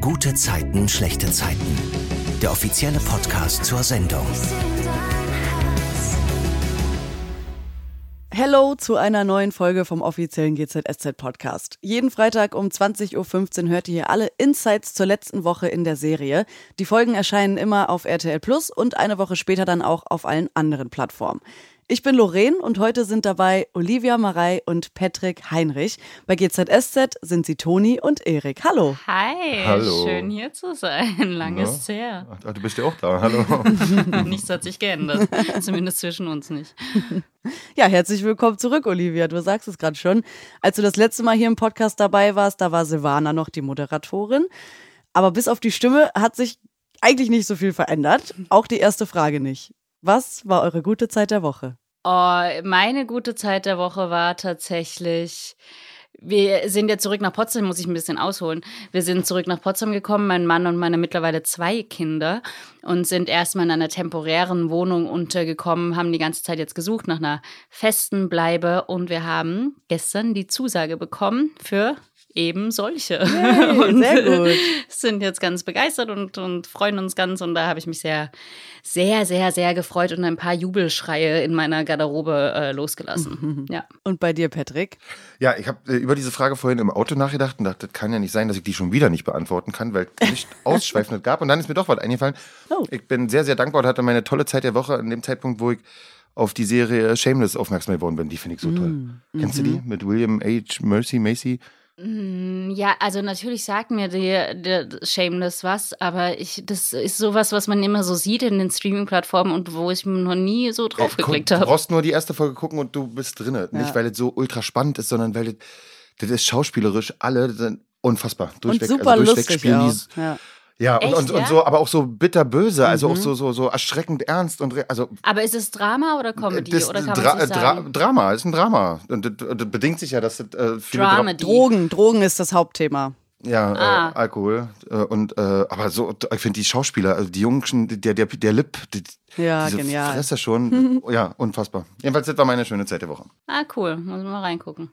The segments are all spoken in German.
Gute Zeiten, schlechte Zeiten. Der offizielle Podcast zur Sendung. Hello zu einer neuen Folge vom offiziellen GZSZ Podcast. Jeden Freitag um 20.15 Uhr hört ihr hier alle Insights zur letzten Woche in der Serie. Die Folgen erscheinen immer auf RTL Plus und eine Woche später dann auch auf allen anderen Plattformen. Ich bin Lorraine und heute sind dabei Olivia Marei und Patrick Heinrich. Bei GZSZ sind sie Toni und Erik. Hallo. Hi, Hallo. schön hier zu sein. Lange ist her. Ach, du bist ja auch da. Hallo. Nichts hat sich geändert. Zumindest zwischen uns nicht. Ja, herzlich willkommen zurück, Olivia. Du sagst es gerade schon. Als du das letzte Mal hier im Podcast dabei warst, da war Silvana noch die Moderatorin. Aber bis auf die Stimme hat sich eigentlich nicht so viel verändert. Auch die erste Frage nicht. Was war eure gute Zeit der Woche? Oh, meine gute Zeit der Woche war tatsächlich. Wir sind ja zurück nach Potsdam, muss ich ein bisschen ausholen. Wir sind zurück nach Potsdam gekommen, mein Mann und meine mittlerweile zwei Kinder, und sind erstmal in einer temporären Wohnung untergekommen, haben die ganze Zeit jetzt gesucht nach einer festen Bleibe und wir haben gestern die Zusage bekommen für eben solche. Yay, und sehr gut. sind jetzt ganz begeistert und, und freuen uns ganz. Und da habe ich mich sehr, sehr, sehr, sehr gefreut und ein paar Jubelschreie in meiner Garderobe äh, losgelassen. Ja. Und bei dir, Patrick? Ja, ich habe äh, über diese Frage vorhin im Auto nachgedacht und dachte, das kann ja nicht sein, dass ich die schon wieder nicht beantworten kann, weil es nicht ausschweifend gab. Und dann ist mir doch was eingefallen. Oh. Ich bin sehr, sehr dankbar und hatte meine tolle Zeit der Woche an dem Zeitpunkt, wo ich auf die Serie Shameless aufmerksam geworden bin. Die finde ich so toll. Kennst du die? Mit William H. Mercy Macy? Mm, Ja, also natürlich sagt mir der, der Shameless was, aber ich, das ist sowas, was man immer so sieht in den Streaming-Plattformen und wo ich noch nie so drauf Äh, guck, geklickt Du habe. brauchst nur die erste Folge gucken und du bist drinne. Nicht, weil es so ultra spannend ist, sondern weil das, das ist schauspielerisch alle sind unfassbar. Durchweg, und super also durchweg lustig spielen auch. die Ja. Ja, und, Echt, und, ja? und so, aber auch so bitterböse, also Mhm. auch so, so, so erschreckend ernst und also Aber ist es Drama oder Comedy? oder kann man Dra sagen? Drama, ist ein Drama. Und das, und bedingt sich ja, dass das äh, viele Dra. Drogen, Drogen ist das Hauptthema. Ja, Ah. äh, Alkohol äh, und äh, aber so, ich finde die Schauspieler, also die Jungen, der der der Lip, die, Ja, diese genial. Fresse schon, ja, unfassbar. Jedenfalls das war meine schöne Zeit der Woche. Ah, cool. Muss man mal reingucken.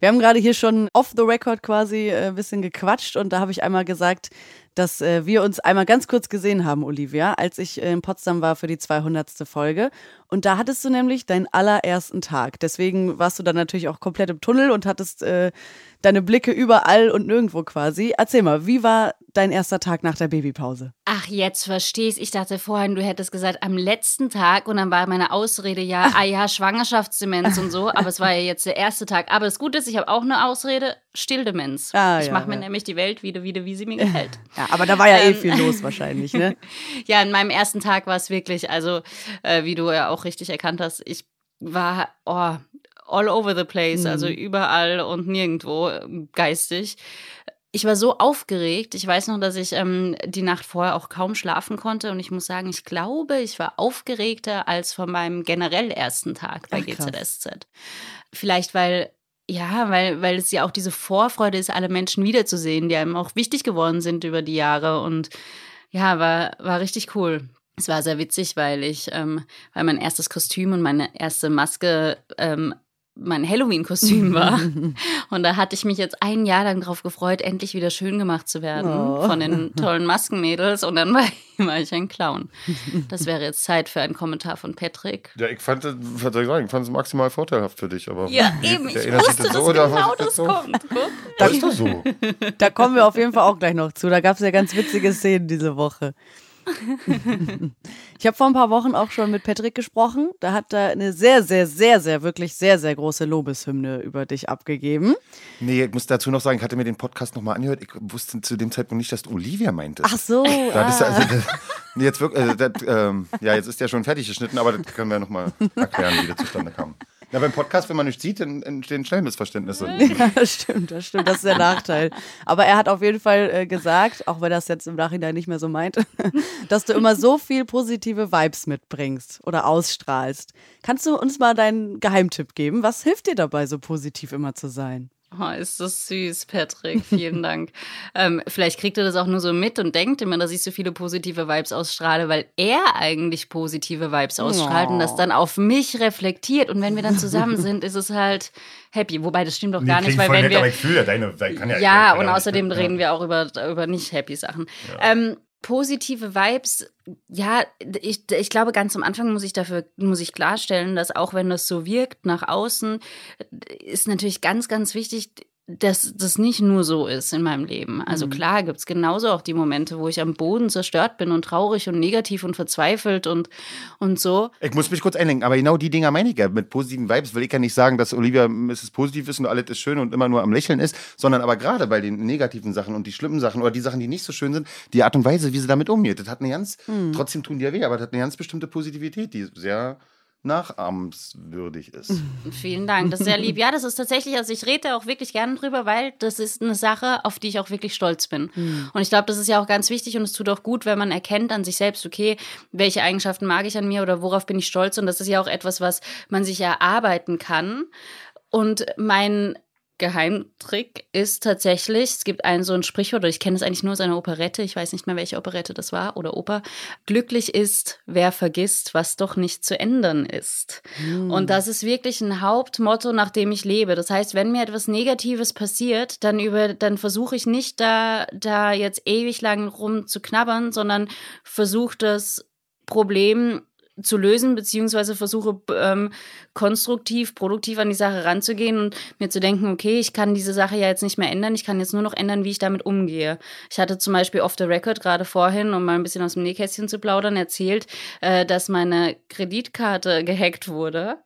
Wir haben gerade hier schon off the record quasi äh, ein bisschen gequatscht und da habe ich einmal gesagt, dass äh, wir uns einmal ganz kurz gesehen haben, Olivia, als ich äh, in Potsdam war für die 200. Folge. Und da hattest du nämlich deinen allerersten Tag. Deswegen warst du dann natürlich auch komplett im Tunnel und hattest äh, deine Blicke überall und nirgendwo quasi. Erzähl mal, wie war dein erster Tag nach der Babypause? Ach, jetzt versteh's. Ich dachte vorhin, du hättest gesagt, am letzten Tag und dann war meine Ausrede ja, ah ja, Schwangerschaftsdemenz und so, aber es war ja jetzt der erste Tag. Aber das Gute ist, ich habe auch eine Ausrede, Stilldemenz. Ah, ich ja, mache mir ja. nämlich die Welt wieder, wieder, wie sie mir gefällt. Ja, aber da war ja eh Ähm. viel los wahrscheinlich, ne? Ja, in meinem ersten Tag war es wirklich, also äh, wie du ja auch richtig erkannt hast, ich war oh, all over the place, also überall und nirgendwo ähm, geistig. Ich war so aufgeregt. Ich weiß noch, dass ich ähm, die Nacht vorher auch kaum schlafen konnte. Und ich muss sagen, ich glaube, ich war aufgeregter als von meinem generell ersten Tag bei Ach, krass. GZSZ. Vielleicht, weil ja, weil, weil es ja auch diese Vorfreude ist, alle Menschen wiederzusehen, die einem auch wichtig geworden sind über die Jahre. Und ja, war, war richtig cool. Es war sehr witzig, weil ich, ähm, weil mein erstes Kostüm und meine erste Maske ähm, mein Halloween-Kostüm war. Und da hatte ich mich jetzt ein Jahr lang drauf gefreut, endlich wieder schön gemacht zu werden Oh. von den tollen Maskenmädels. Und dann war, war ich ein Clown. Das wäre jetzt Zeit für einen Kommentar von Patrick. Ja, ich fand das, was soll ich sagen, ich fand es maximal vorteilhaft für dich, aber Ja, eben. Ich wusste, das dass so genau ist das so? kommt. Guck. Das ist doch so. Da kommen wir auf jeden Fall auch gleich noch zu. Da gab es ja ganz witzige Szenen diese Woche. Ich habe vor ein paar Wochen auch schon mit Patrick gesprochen. Da hat er eine sehr, sehr, sehr, sehr, wirklich sehr, sehr große Lobeshymne über dich abgegeben. Nee, ich muss dazu noch sagen, ich hatte mir den Podcast nochmal angehört. Ich wusste zu dem Zeitpunkt nicht, dass du Olivia meintest. Ach so. Da ah. also, das, jetzt wirklich, also, das, ähm, ja, jetzt ist der schon fertig geschnitten, aber das können wir nochmal erklären, wie das zustande kam. Ja, beim Podcast, wenn man nicht sieht, dann entstehen schnell Missverständnisse. Ja, das stimmt, das stimmt. Das ist der Nachteil. Aber er hat auf jeden Fall äh, gesagt, auch wenn er das jetzt im Nachhinein nicht mehr so meint, dass du immer so viel positive Vibes mitbringst oder ausstrahlst. Kannst du uns mal deinen Geheimtipp geben? Was hilft dir dabei, so positiv immer zu sein? Oh, ist das süß, Patrick. Vielen Dank. ähm, vielleicht kriegt er das auch nur so mit und denkt immer, dass ich so viele positive Vibes ausstrahle, weil er eigentlich positive Vibes ausstrahlt oh. und das dann auf mich reflektiert. Und wenn wir dann zusammen sind, ist es halt happy. Wobei, das stimmt doch gar nicht, weil wenn nett, wir. Aber ich fühle deine, kann ja, ja und außerdem reden wir auch über, über nicht happy Sachen. Ja. Ähm, positive Vibes, ja, ich, ich glaube, ganz am Anfang muss ich dafür, muss ich klarstellen, dass auch wenn das so wirkt nach außen, ist natürlich ganz, ganz wichtig, dass das nicht nur so ist in meinem Leben. Also mhm. klar gibt es genauso auch die Momente, wo ich am Boden zerstört bin und traurig und negativ und verzweifelt und, und so. Ich muss mich kurz einlenken, aber genau die Dinger meine ich ja. Mit positiven Vibes will ich ja nicht sagen, dass Olivia es positiv ist und alles ist schön und immer nur am Lächeln ist, sondern aber gerade bei den negativen Sachen und die schlimmen Sachen oder die Sachen, die nicht so schön sind, die Art und Weise, wie sie damit umgeht, das hat eine ganz, mhm. trotzdem tun die ja weh, aber das hat eine ganz bestimmte Positivität, die sehr nachahmenswürdig ist. Vielen Dank, das ist sehr lieb. Ja, das ist tatsächlich, also ich rede auch wirklich gerne drüber, weil das ist eine Sache, auf die ich auch wirklich stolz bin. Mhm. Und ich glaube, das ist ja auch ganz wichtig und es tut auch gut, wenn man erkennt an sich selbst, okay, welche Eigenschaften mag ich an mir oder worauf bin ich stolz. Und das ist ja auch etwas, was man sich erarbeiten kann. Und mein Geheimtrick ist tatsächlich, es gibt einen so ein Sprichwort, oder ich kenne es eigentlich nur aus einer Operette, ich weiß nicht mehr, welche Operette das war oder Oper. Glücklich ist, wer vergisst, was doch nicht zu ändern ist. Mhm. Und das ist wirklich ein Hauptmotto, nach dem ich lebe. Das heißt, wenn mir etwas Negatives passiert, dann über, dann versuche ich nicht da, da jetzt ewig lang rum zu knabbern, sondern versuche das Problem zu lösen, beziehungsweise versuche ähm, konstruktiv, produktiv an die Sache ranzugehen und mir zu denken, okay, ich kann diese Sache ja jetzt nicht mehr ändern, ich kann jetzt nur noch ändern, wie ich damit umgehe. Ich hatte zum Beispiel off the record gerade vorhin, um mal ein bisschen aus dem Nähkästchen zu plaudern, erzählt, äh, dass meine Kreditkarte gehackt wurde.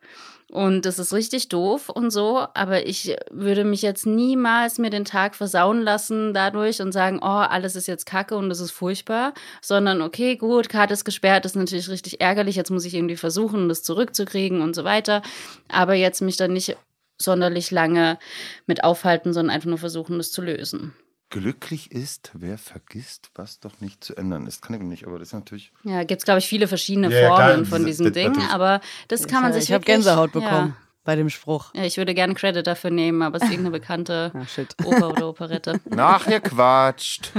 Und das ist richtig doof und so, aber ich würde mich jetzt niemals mir den Tag versauen lassen dadurch und sagen, oh, alles ist jetzt kacke und das ist furchtbar, sondern okay, gut, Karte ist gesperrt, ist natürlich richtig ärgerlich, jetzt muss ich irgendwie versuchen, das zurückzukriegen und so weiter. Aber jetzt mich dann nicht sonderlich lange mit aufhalten, sondern einfach nur versuchen, das zu lösen. Glücklich ist, wer vergisst, was doch nicht zu ändern ist. Kann ich nicht, aber das ist natürlich. Ja, gibt es, glaube ich, viele verschiedene ja, Formen klar, von diesem Ding, natürlich. aber das kann man sich. Ich habe Gänsehaut bekommen. Bei dem Spruch. Ja, ich würde gerne Credit dafür nehmen, aber es ist irgendeine bekannte ah, Oper oder Operette. Nachgequatscht.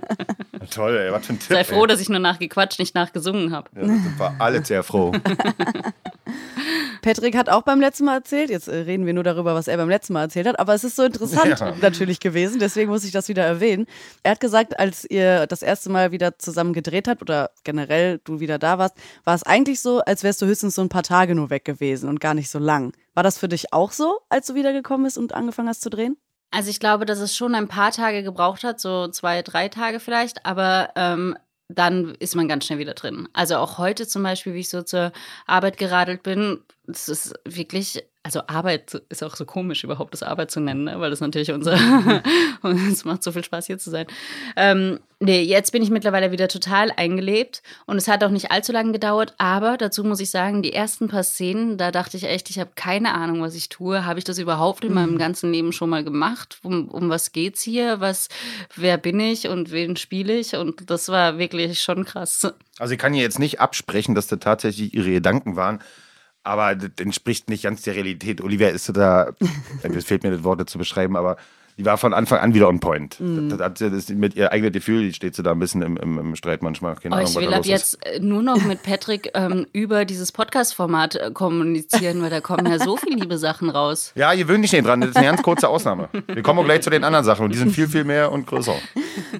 Toll, ey, was für ein Tipp. Sei froh, ey. dass ich nur nachgequatscht, nicht nachgesungen habe. Ja, sind wir alle sehr froh. Patrick hat auch beim letzten Mal erzählt, jetzt äh, reden wir nur darüber, was er beim letzten Mal erzählt hat, aber es ist so interessant ja. natürlich gewesen, deswegen muss ich das wieder erwähnen. Er hat gesagt, als ihr das erste Mal wieder zusammen gedreht habt oder generell du wieder da warst, war es eigentlich so, als wärst du höchstens so ein paar Tage nur weg gewesen und gar nicht so lang. War das für dich auch so, als du wiedergekommen bist und angefangen hast zu drehen? Also ich glaube, dass es schon ein paar Tage gebraucht hat, so zwei, drei Tage vielleicht, aber ähm, dann ist man ganz schnell wieder drin. Also auch heute zum Beispiel, wie ich so zur Arbeit geradelt bin, das ist wirklich also Arbeit ist auch so komisch, überhaupt das Arbeit zu nennen, ne? weil das natürlich unser, und es macht so viel Spaß, hier zu sein. Ähm, nee, jetzt bin ich mittlerweile wieder total eingelebt und es hat auch nicht allzu lange gedauert, aber dazu muss ich sagen, die ersten paar Szenen, da dachte ich echt, ich habe keine Ahnung, was ich tue. Habe ich das überhaupt in meinem mhm. ganzen Leben schon mal gemacht? Um, um was geht's hier? Was, wer bin ich und wen spiele ich? Und das war wirklich schon krass. Also ich kann hier jetzt nicht absprechen, dass das tatsächlich ihre Gedanken waren. Aber das entspricht nicht ganz der Realität. Olivia ist da, es fehlt mir das Wort zu beschreiben, aber die war von Anfang an wieder on point. Mhm. Das, das, das mit ihr eigenes Gefühl, steht sie da ein bisschen im, im, im Streit manchmal. Keine oh, Ahnung, ich will ab jetzt ist. Äh, nur noch mit Patrick ähm, über dieses Podcast-Format äh, kommunizieren, weil da kommen ja so viele liebe Sachen raus. Ja, ihr wöhnt dich nicht dran, das ist eine ganz kurze Ausnahme. Wir kommen auch gleich zu den anderen Sachen und die sind viel, viel mehr und größer.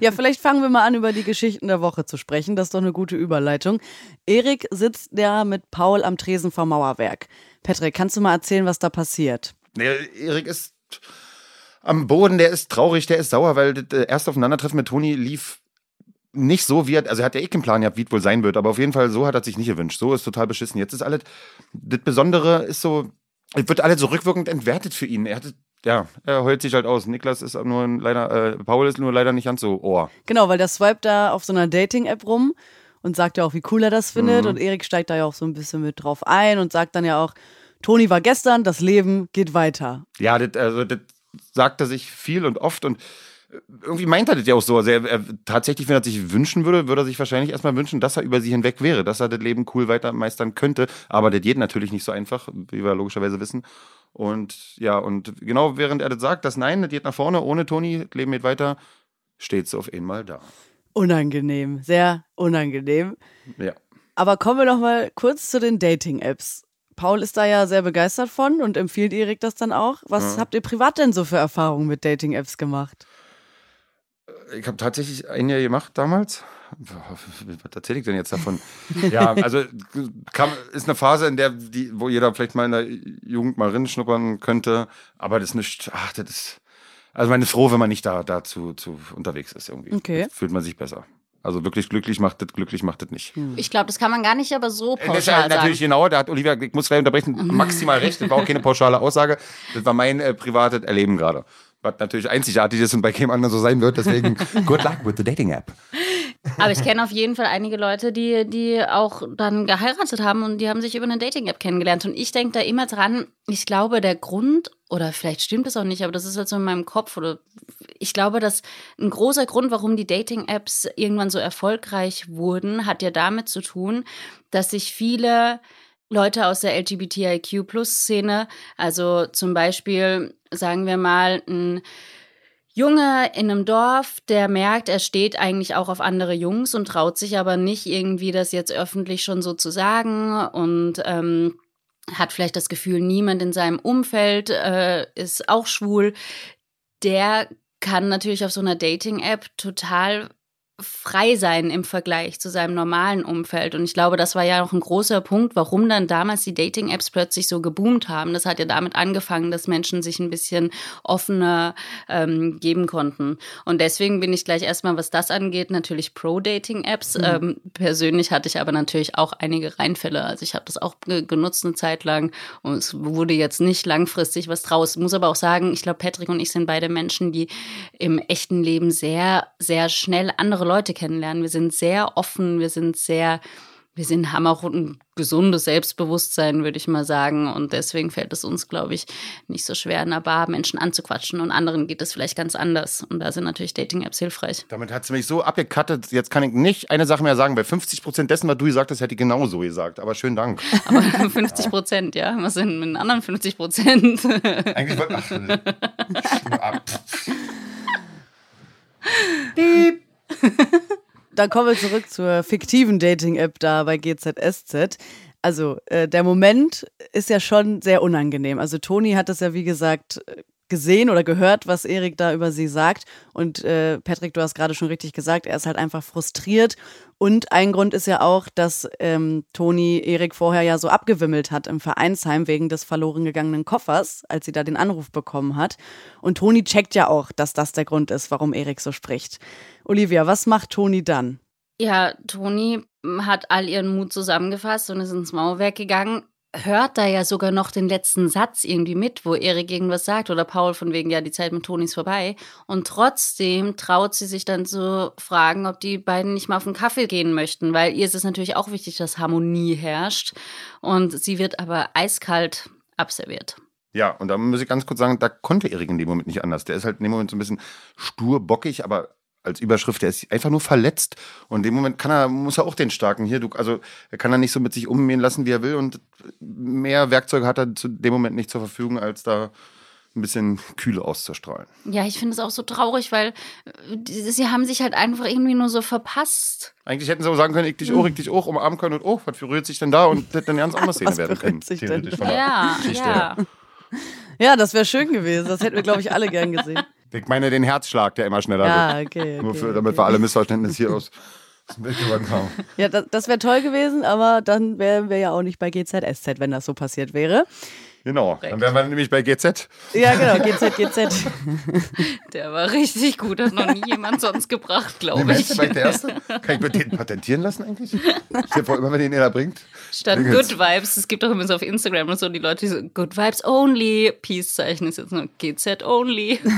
Ja, vielleicht fangen wir mal an, über die Geschichten der Woche zu sprechen. Das ist doch eine gute Überleitung. Erik sitzt ja mit Paul am Tresen vom Mauerwerk. Patrick, kannst du mal erzählen, was da passiert? Nee, Erik ist am Boden, der ist traurig, der ist sauer, weil das erste Aufeinandertreffen mit Toni lief nicht so, wie er, also er hat ja eh keinen Plan gehabt, wie es wohl sein wird, aber auf jeden Fall so hat er sich nicht gewünscht. So ist total beschissen. Jetzt ist alles, das Besondere ist so, es wird alles so rückwirkend entwertet für ihn. Er hat ja, er heult sich halt aus. Niklas ist nur leider, äh, Paul ist nur leider nicht ganz so Ohr. Genau, weil der swipe da auf so einer Dating-App rum und sagt ja auch, wie cool er das findet. Mhm. Und Erik steigt da ja auch so ein bisschen mit drauf ein und sagt dann ja auch, Toni war gestern, das Leben geht weiter. Ja, das, also das sagt er sich viel und oft und äh, irgendwie meint er das ja auch so. Also er, er, tatsächlich, wenn er sich wünschen würde, würde er sich wahrscheinlich erstmal wünschen, dass er über sie hinweg wäre, dass er das Leben cool weiter meistern könnte. Aber das geht natürlich nicht so einfach, wie wir logischerweise wissen. Und ja, und genau während er das sagt, das Nein, das geht nach vorne, ohne Toni, das Leben geht weiter, steht sie auf einmal da. Unangenehm, sehr unangenehm. Ja. Aber kommen wir noch mal kurz zu den Dating-Apps. Paul ist da ja sehr begeistert von und empfiehlt Erik das dann auch. Was Ja. habt ihr privat denn so für Erfahrungen mit Dating-Apps gemacht? Ich habe tatsächlich ein Jahr gemacht damals. Was erzähle ich denn jetzt davon? ja, also kam, ist eine Phase, in der, die, wo jeder vielleicht mal in der Jugend mal rinschnuppern könnte. Aber das ist nicht, ach, das ist, also man ist froh, wenn man nicht da dazu zu unterwegs ist irgendwie. Okay. Fühlt man sich besser. Also wirklich glücklich macht das, glücklich macht das nicht. Ich glaube, das kann man gar nicht aber so Das ist ja pauschal natürlich sagen. genau, da hat Olivia, ich muss gleich unterbrechen, maximal recht. Das war auch keine pauschale Aussage. Das war mein äh, privates Erleben gerade. Was natürlich einzigartig ist und bei keinem anderen so sein wird. Deswegen, good luck with the dating app. Aber ich kenne auf jeden Fall einige Leute, die, die auch dann geheiratet haben und die haben sich über eine Dating-App kennengelernt. Und ich denke da immer dran, ich glaube, der Grund, oder vielleicht stimmt es auch nicht, aber das ist halt so in meinem Kopf, oder ich glaube, dass ein großer Grund, warum die Dating-Apps irgendwann so erfolgreich wurden, hat ja damit zu tun, dass sich viele Leute aus der LGBTIQ-Plus-Szene, also zum Beispiel, sagen wir mal, ein Junge in einem Dorf, der merkt, er steht eigentlich auch auf andere Jungs und traut sich aber nicht irgendwie das jetzt öffentlich schon so zu sagen. Und ähm, hat vielleicht das Gefühl, niemand in seinem Umfeld äh, ist auch schwul. Der kann natürlich auf so einer Dating-App total frei sein im Vergleich zu seinem normalen Umfeld. Und ich glaube, das war ja auch ein großer Punkt, warum dann damals die Dating-Apps plötzlich so geboomt haben. Das hat ja damit angefangen, dass Menschen sich ein bisschen offener ähm, geben konnten. Und deswegen bin ich gleich erstmal, was das angeht, natürlich pro Dating-Apps. Ähm, persönlich hatte ich aber natürlich auch einige Reinfälle. Also ich habe das auch ge genutzt eine Zeit lang und es wurde jetzt nicht langfristig was draus. Ich muss aber auch sagen, ich glaube, Patrick und ich sind beide Menschen, die im echten Leben sehr, sehr schnell andere Leute kennenlernen. Wir sind sehr offen, wir sind sehr, wir sind, haben auch ein gesundes Selbstbewusstsein, würde ich mal sagen. Und deswegen fällt es uns, glaube ich, nicht so schwer, in einer Bar Menschen anzuquatschen. Und anderen geht es vielleicht ganz anders. Und da sind natürlich Dating-Apps hilfreich. Damit hat sie mich so abgekattet. Jetzt kann ich nicht eine Sache mehr sagen. Bei 50 Prozent dessen, was du gesagt hast, hätte ich genau so gesagt. Aber schönen Dank. Aber 50 Prozent, ja. Was sind mit den anderen 50 Prozent? Eigentlich wollte ach, Dann kommen wir zurück zur fiktiven Dating-App da bei GZSZ. Also äh, der Moment ist ja schon sehr unangenehm. Also Toni hat es ja wie gesagt gesehen oder gehört, was Erik da über sie sagt. Und äh, Patrick, du hast gerade schon richtig gesagt, er ist halt einfach frustriert. Und ein Grund ist ja auch, dass ähm, Toni Erik vorher ja so abgewimmelt hat im Vereinsheim wegen des verloren gegangenen Koffers, als sie da den Anruf bekommen hat. Und Toni checkt ja auch, dass das der Grund ist, warum Erik so spricht. Olivia, was macht Toni dann? Ja, Toni hat all ihren Mut zusammengefasst und ist ins Mauerwerk gegangen. Hört da ja sogar noch den letzten Satz irgendwie mit, wo Erik irgendwas sagt oder Paul von wegen, ja, die Zeit mit Toni ist vorbei. Und trotzdem traut sie sich dann zu fragen, ob die beiden nicht mal auf einen Kaffee gehen möchten, weil ihr ist es natürlich auch wichtig, dass Harmonie herrscht. Und sie wird aber eiskalt abserviert. Ja, und da muss ich ganz kurz sagen, da konnte Erik in dem Moment nicht anders. Der ist halt in dem Moment so ein bisschen stur, bockig, aber als Überschrift, der ist einfach nur verletzt. Und in dem Moment kann er, muss er auch den starken hier, du, also er kann er nicht so mit sich umgehen lassen, wie er will. Und mehr Werkzeuge hat er zu dem Moment nicht zur Verfügung, als da ein bisschen Kühle auszustrahlen. Ja, ich finde es auch so traurig, weil äh, sie haben sich halt einfach irgendwie nur so verpasst. Eigentlich hätten sie auch sagen können, ich dich auch, ich dich auch, umarmen können und oh, was rührt sich denn da? Und das hätte eine ganz andere Szene Was werden können. berührt sich denn theoretisch da? von der Ja, Geschichte ja. Ja, das wäre schön gewesen. Das hätten wir, glaube ich, alle gern gesehen. Ich meine den Herzschlag, der immer schneller Ja, wird. okay. Nur okay, für, damit okay. wir alle Missverständnisse hier aus. Ja, das, das wäre toll gewesen, aber dann wären wir ja auch nicht bei GZSZ, wenn das so passiert wäre. Genau, dann wären wir nämlich bei GZ. Ja, genau, GZ, GZ. Der war richtig gut, hat noch nie jemand sonst gebracht, glaube Wer ich. vielleicht der Erste? Kann ich mir den patentieren lassen eigentlich? Ich habe immer, wenn den jeder bringt. Statt. Good Vibes, es gibt auch immer so auf Instagram und so die Leute, die so Good Vibes Only, Peace-Zeichen ist jetzt nur GZ Only.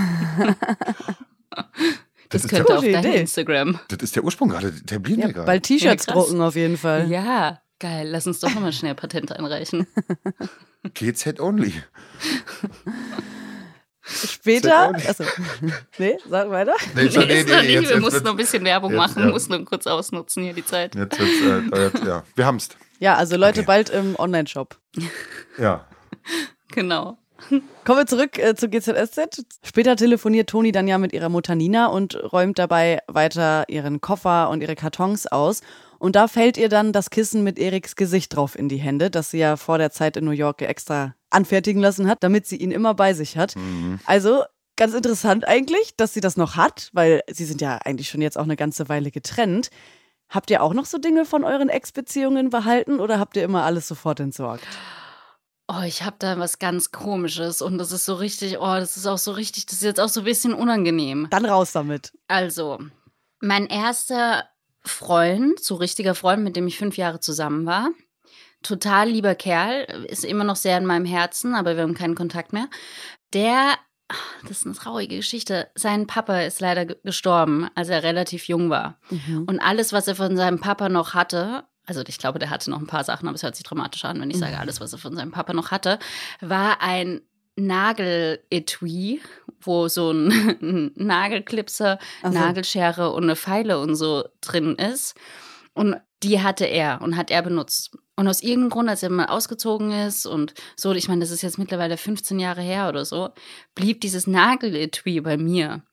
Das, ist ja könnte auf gute dein Idee. Instagram. Das ist der Ursprung gerade, der blieb Ja, mir gerade. bald T-Shirts Ja, drucken auf jeden Fall. Ja, geil. Lass uns doch nochmal schnell Patent einreichen. GZ only. Später. Achso. Nee, sag weiter. Nee, Nee, ist noch nicht. Wir jetzt mussten noch ein bisschen Werbung jetzt, machen, ja. mussten nur kurz ausnutzen hier die Zeit. Jetzt wird's, äh, jetzt, ja. Wir haben's. Ja, also Leute, Okay. bald im Online-Shop. Ja. Genau. Kommen wir zurück äh, zu GZSZ. Später telefoniert Toni dann ja mit ihrer Mutter Nina und räumt dabei weiter ihren Koffer und ihre Kartons aus. Und da fällt ihr dann das Kissen mit Eriks Gesicht drauf in die Hände, das sie ja vor der Zeit in New York extra anfertigen lassen hat, damit sie ihn immer bei sich hat. Mhm. Also ganz interessant eigentlich, dass sie das noch hat, weil sie sind ja eigentlich schon jetzt auch eine ganze Weile getrennt. Habt ihr auch noch so Dinge von euren Ex-Beziehungen behalten oder habt ihr immer alles sofort entsorgt? Oh, ich habe da was ganz Komisches und das ist so richtig, oh, das ist auch so richtig, das ist jetzt auch so ein bisschen unangenehm. Dann raus damit. Also, mein erster Freund, so richtiger Freund, mit dem ich fünf Jahre zusammen war, total lieber Kerl, ist immer noch sehr in meinem Herzen, aber wir haben keinen Kontakt mehr. Der, das ist eine traurige Geschichte, sein Papa ist leider ge- gestorben, als er relativ jung war. Und alles, was er von seinem Papa noch hatte, also ich glaube, der hatte noch ein paar Sachen, aber es hört sich dramatisch an, wenn ich sage, alles, was er von seinem Papa noch hatte, war ein Nageletui, wo so ein, Nagelklipser, Ach so. Nagelschere und eine Pfeile und so drin ist. Und die hatte er und hat er benutzt. Und aus irgendeinem Grund, als er mal ausgezogen ist und so, ich meine, das ist jetzt mittlerweile 15 Jahre her oder so, blieb dieses Nageletui bei mir.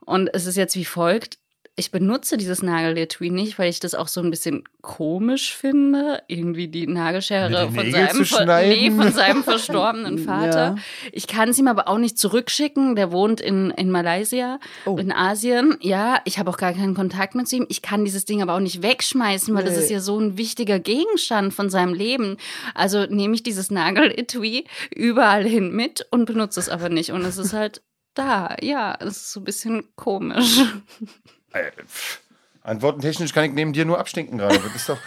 Und es ist jetzt wie folgt. Ich benutze dieses Nageletui nicht, weil ich das auch so ein bisschen komisch finde, irgendwie die Nagelschere die von seinem, ver nee, von seinem verstorbenen Vater. Ja. Ich kann es ihm aber auch nicht zurückschicken. Der wohnt in, in Malaysia, Oh. in Asien. Ja, ich habe auch gar keinen Kontakt mit ihm. Ich kann dieses Ding aber auch nicht wegschmeißen, weil das Nee. ist ja so ein wichtiger Gegenstand von seinem Leben. Also nehme ich dieses Nageletui überall hin mit und benutze es aber nicht. Und es ist halt da. Ja, es ist so ein bisschen komisch. Äh. Antwortentechnisch kann ich neben dir nur abstinken gerade. Das ist doch.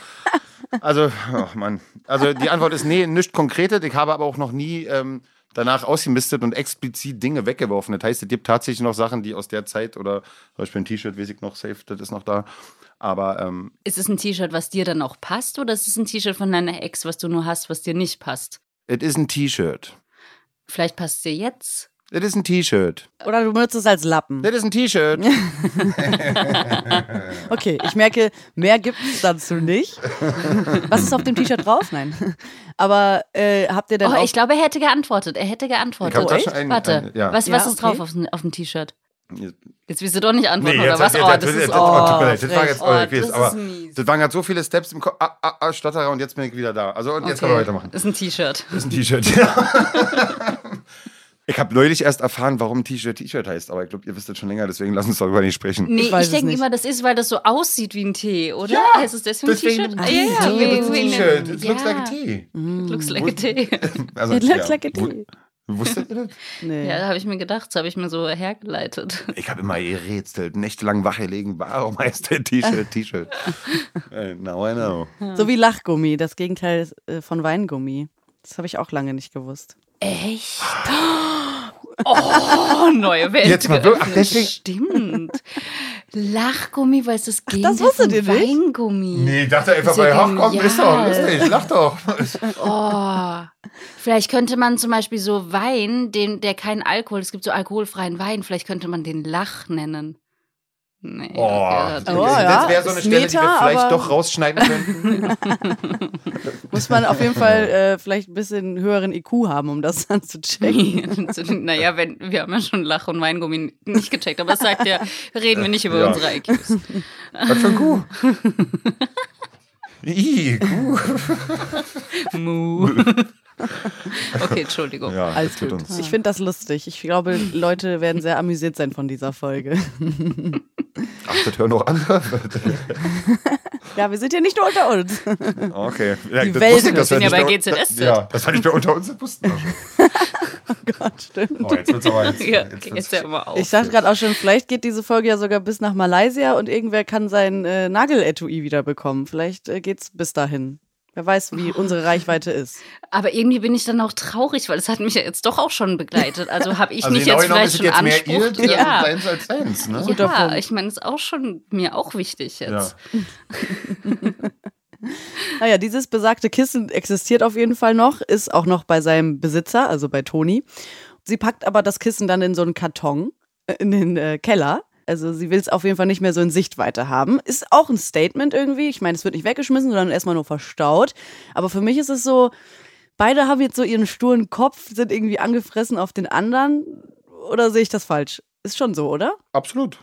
Also, ach Mann. Also die Antwort ist nee, nichts Konkretes. Ich habe aber auch noch nie ähm, danach ausgemistet und explizit Dinge weggeworfen. Das heißt, es gibt tatsächlich noch Sachen, die aus der Zeit oder zum Beispiel ein T-Shirt, weiß ich noch, safe, das ist noch da. Aber ähm, Ist es ein T-Shirt, was dir dann auch passt, oder ist es ein T-Shirt von deiner Ex, was du nur hast, was dir nicht passt? es ist ein T-Shirt. Vielleicht passt es dir jetzt. Das ist ein T-Shirt. Oder du benutzt es als Lappen. Das ist ein T-Shirt. Okay, ich merke, mehr gibt es dazu nicht. Was ist auf dem T-Shirt drauf? Nein. Aber äh, habt ihr denn Oh, auch ich glaube, er hätte geantwortet. Er hätte geantwortet. schon einen. Warte, einen ja. was, Ja, was ist okay. drauf auf, dem- auf dem T-Shirt? Nee, Jetzt willst du doch nicht antworten, jetzt, oder was? jetzt, Oh, jetzt, das jetzt, ist, jetzt, oh, oh, das war jetzt, oh, oh, das aber ist mies. das waren gerade so viele Steps im Kopf, ah, ah, ah, Stotterer und jetzt bin ich wieder da. Also und jetzt Okay, können wir weitermachen. Das ist ein T-Shirt. Das ist ein T-Shirt. Ja. Ich habe neulich erst erfahren, warum T-Shirt T-Shirt heißt, aber ich glaube, ihr wisst das schon länger, deswegen lass uns darüber nicht sprechen. Nee, Ich ich, denke immer, das ist, weil das so aussieht wie ein Tee, oder? Ja, heißt es deswegen, Deswegen T-Shirt? Ah, ja, Tee, wegen- T-Shirt. It looks like a tea. Looks like a Tee. Also, It looks ja. like a tea. Wusstet ihr das? Nee. Ja, da habe ich mir gedacht, das habe ich mir so hergeleitet. Ich habe immer gerätselt, nächtelang wach gelegen. Warum heißt der T-Shirt T-Shirt? Äh, Now I know. So wie Lachgummi, das Gegenteil äh, von Weingummi. Das habe ich auch lange nicht gewusst. Echt? Oh, neue Welt. Jetzt mal wirklich- ach, deswegen- Stimmt. Lachgummi, weil es das Gegenteil das wusstet ihr nicht? Weingummi. Nee, ich dachte einfach bei, ach komm, ist doch lustig, lach doch. Oh. Vielleicht könnte man zum Beispiel so Wein, den, der kein Alkohol, es gibt so alkoholfreien Wein, vielleicht könnte man den Lach nennen. Nee. Oh, Oh, das ja, wäre so eine Stelle, die wir Meta, vielleicht doch rausschneiden könnten. Muss man auf jeden Fall äh, vielleicht ein bisschen höheren IQ haben, um das dann zu checken. naja, wenn, wir haben ja schon Lach- und Weingummi nicht gecheckt, aber es sagt ja, reden wir nicht über Ja. unsere IQs. Was für ein Kuh? Ih, Kuh. Mu. Okay, Entschuldigung. Ja, Alles gut. uns. Ich finde das lustig. Ich glaube, Leute werden sehr amüsiert sein von dieser Folge. Ach, das hören noch andere. Ja, wir sind ja nicht nur unter uns. Okay. Ja, Die Welt- ich, Wir sind ja bei bei- GZSZ. Ja, das war nicht mehr unter uns, das wussten wir schon. Gott, stimmt. Oh, jetzt wird's aber jetzt. Ja, jetzt jetzt hör mal auf. Ich dachte gerade auch schon, vielleicht geht diese Folge ja sogar bis nach Malaysia und irgendwer kann sein äh, Nageletui wiederbekommen. Vielleicht äh, geht's bis dahin. Wer weiß, wie unsere Reichweite ist. Aber irgendwie bin ich dann auch traurig, weil es hat mich ja jetzt doch auch schon begleitet. Also habe ich also nicht jetzt vielleicht es schon jetzt mehr Anspruch. ihr, ja, deins als deins, ne? Ja ich meine, ist auch schon mir auch wichtig jetzt. Naja, dieses besagte Kissen existiert auf jeden Fall noch, ist auch noch bei seinem Besitzer, also bei Toni. Sie packt aber das Kissen dann in so einen Karton, äh, in den äh, Keller. Also sie will es auf jeden Fall nicht mehr so in Sichtweite haben. Ist auch ein Statement irgendwie. Ich meine, es wird nicht weggeschmissen, sondern erstmal nur verstaut. Aber für mich ist es so, beide haben jetzt so ihren sturen Kopf, sind irgendwie angefressen auf den anderen. Oder sehe ich das falsch? Ist schon so, oder? Absolut.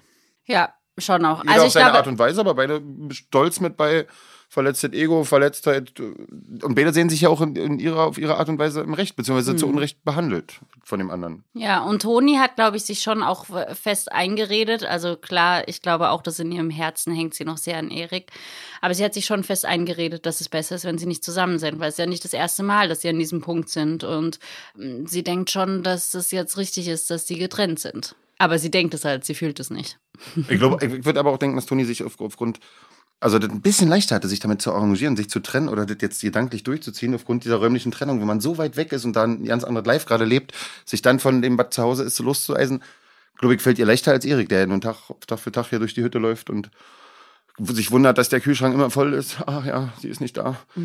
Ja, schon auch. Jeder also auf ich seine glaube, Art und Weise, aber beide stolz mit bei verletztes Ego, Verletztheit. Und beide sehen sich ja auch in, in ihrer, auf ihre Art und Weise im Recht, beziehungsweise Mhm. zu Unrecht behandelt von dem anderen. Ja, und Toni hat, glaube ich, sich schon auch fest eingeredet. Also klar, ich glaube auch, dass in ihrem Herzen hängt sie noch sehr an Erik. Aber sie hat sich schon fest eingeredet, dass es besser ist, wenn sie nicht zusammen sind, weil es ja nicht das erste Mal, dass sie an diesem Punkt sind. Und mm, sie denkt schon, dass es jetzt richtig ist, dass sie getrennt sind. Aber sie denkt es halt, sie fühlt es nicht. Ich glaube, ich würde aber auch denken, dass Toni sich auf, aufgrund, also das ein bisschen leichter hatte, sich damit zu arrangieren, sich zu trennen oder das jetzt gedanklich durchzuziehen, aufgrund dieser räumlichen Trennung, wenn man so weit weg ist und da ein ganz anderes Life gerade lebt, sich dann von dem, was zu Hause ist, loszueisen, glaube ich, fällt ihr leichter als Erik, der nun Tag, Tag für Tag hier durch die Hütte läuft und sich wundert, dass der Kühlschrank immer voll ist. Ach ja, sie ist nicht da.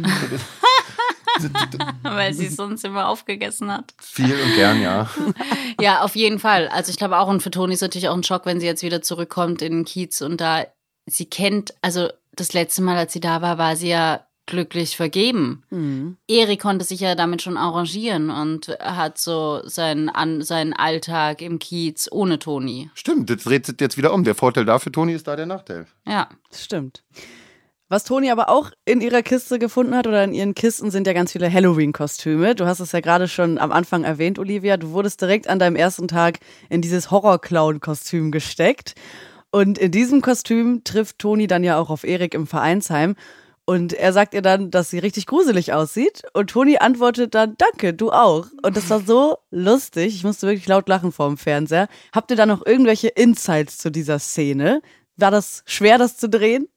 Weil sie es sonst immer aufgegessen hat. Viel und gern, ja. Ja, auf jeden Fall. Also ich glaube auch, und für Toni ist natürlich auch ein Schock, wenn sie jetzt wieder zurückkommt in den Kiez und da sie kennt, also das letzte Mal, als sie da war, war sie ja glücklich vergeben. Mhm. Erik konnte sich ja damit schon arrangieren und hat so seinen, an, seinen Alltag im Kiez ohne Toni. Stimmt, das dreht sich jetzt wieder um. Der Vorteil da für Toni ist da der Nachteil. Ja. Das stimmt. Was Toni aber auch in ihrer Kiste gefunden hat oder in ihren Kisten sind ja ganz viele Halloween-Kostüme. Du hast es ja gerade schon am Anfang erwähnt, Olivia. Du wurdest direkt an deinem ersten Tag in dieses Horror-Clown-Kostüm gesteckt. Und in diesem Kostüm trifft Toni dann ja auch auf Erik im Vereinsheim. Und er sagt ihr dann, dass sie richtig gruselig aussieht. Und Toni antwortet dann, danke, du auch. Und das war so lustig. Ich musste wirklich laut lachen vor dem Fernseher. Habt ihr da noch irgendwelche Insights zu dieser Szene? War das schwer, das zu drehen?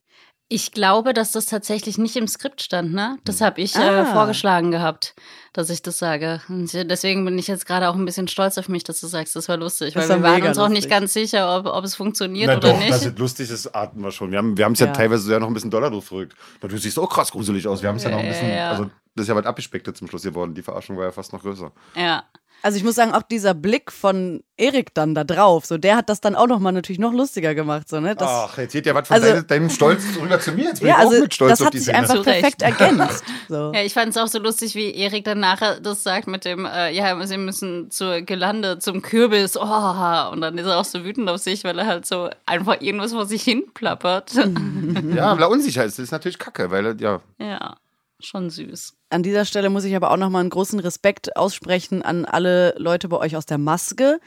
Ich glaube, dass das tatsächlich nicht im Skript stand, ne? Das habe ich Ah. äh, vorgeschlagen gehabt, dass ich das sage. Und deswegen bin ich jetzt gerade auch ein bisschen stolz auf mich, dass du sagst, das war lustig. Das Weil war wir waren uns auch nicht ganz sicher, ob, ob es funktioniert Na oder doch, nicht. dass es lustig ist, atmen wir schon. Wir haben wir es ja. Ja. teilweise ja noch ein bisschen doller durchgerückt. Natürlich sieht es auch krass gruselig aus. Wir haben es ja, noch ein Ja, bisschen, ja, ja. also das ist ja weit abgespeckter zum Schluss geworden. Die Verarschung war ja fast noch größer. ja. Also ich muss sagen, auch dieser Blick von Erik dann da drauf, so der hat das dann auch noch mal natürlich noch lustiger gemacht, so ne? Das, Ach, jetzt geht ja was von Also- deinem, deinem Stolz rüber zu mir. Jetzt bin ja, ich auch also mit stolz das auf hat die sich Szene. einfach perfekt ergänzt. So. Ja, ich fand es auch so lustig, wie Erik dann nachher das sagt mit dem, äh, ja, sie müssen zur Gelande, zum Kürbis, oh, und dann ist er auch so wütend auf sich, weil er halt so einfach irgendwas vor sich hin plappert. Ja, weil er unsicher ist. Das ist natürlich kacke, weil er, ja. ja, schon süß. An dieser Stelle muss ich aber auch noch mal einen großen Respekt aussprechen an alle Leute bei euch aus der Maske,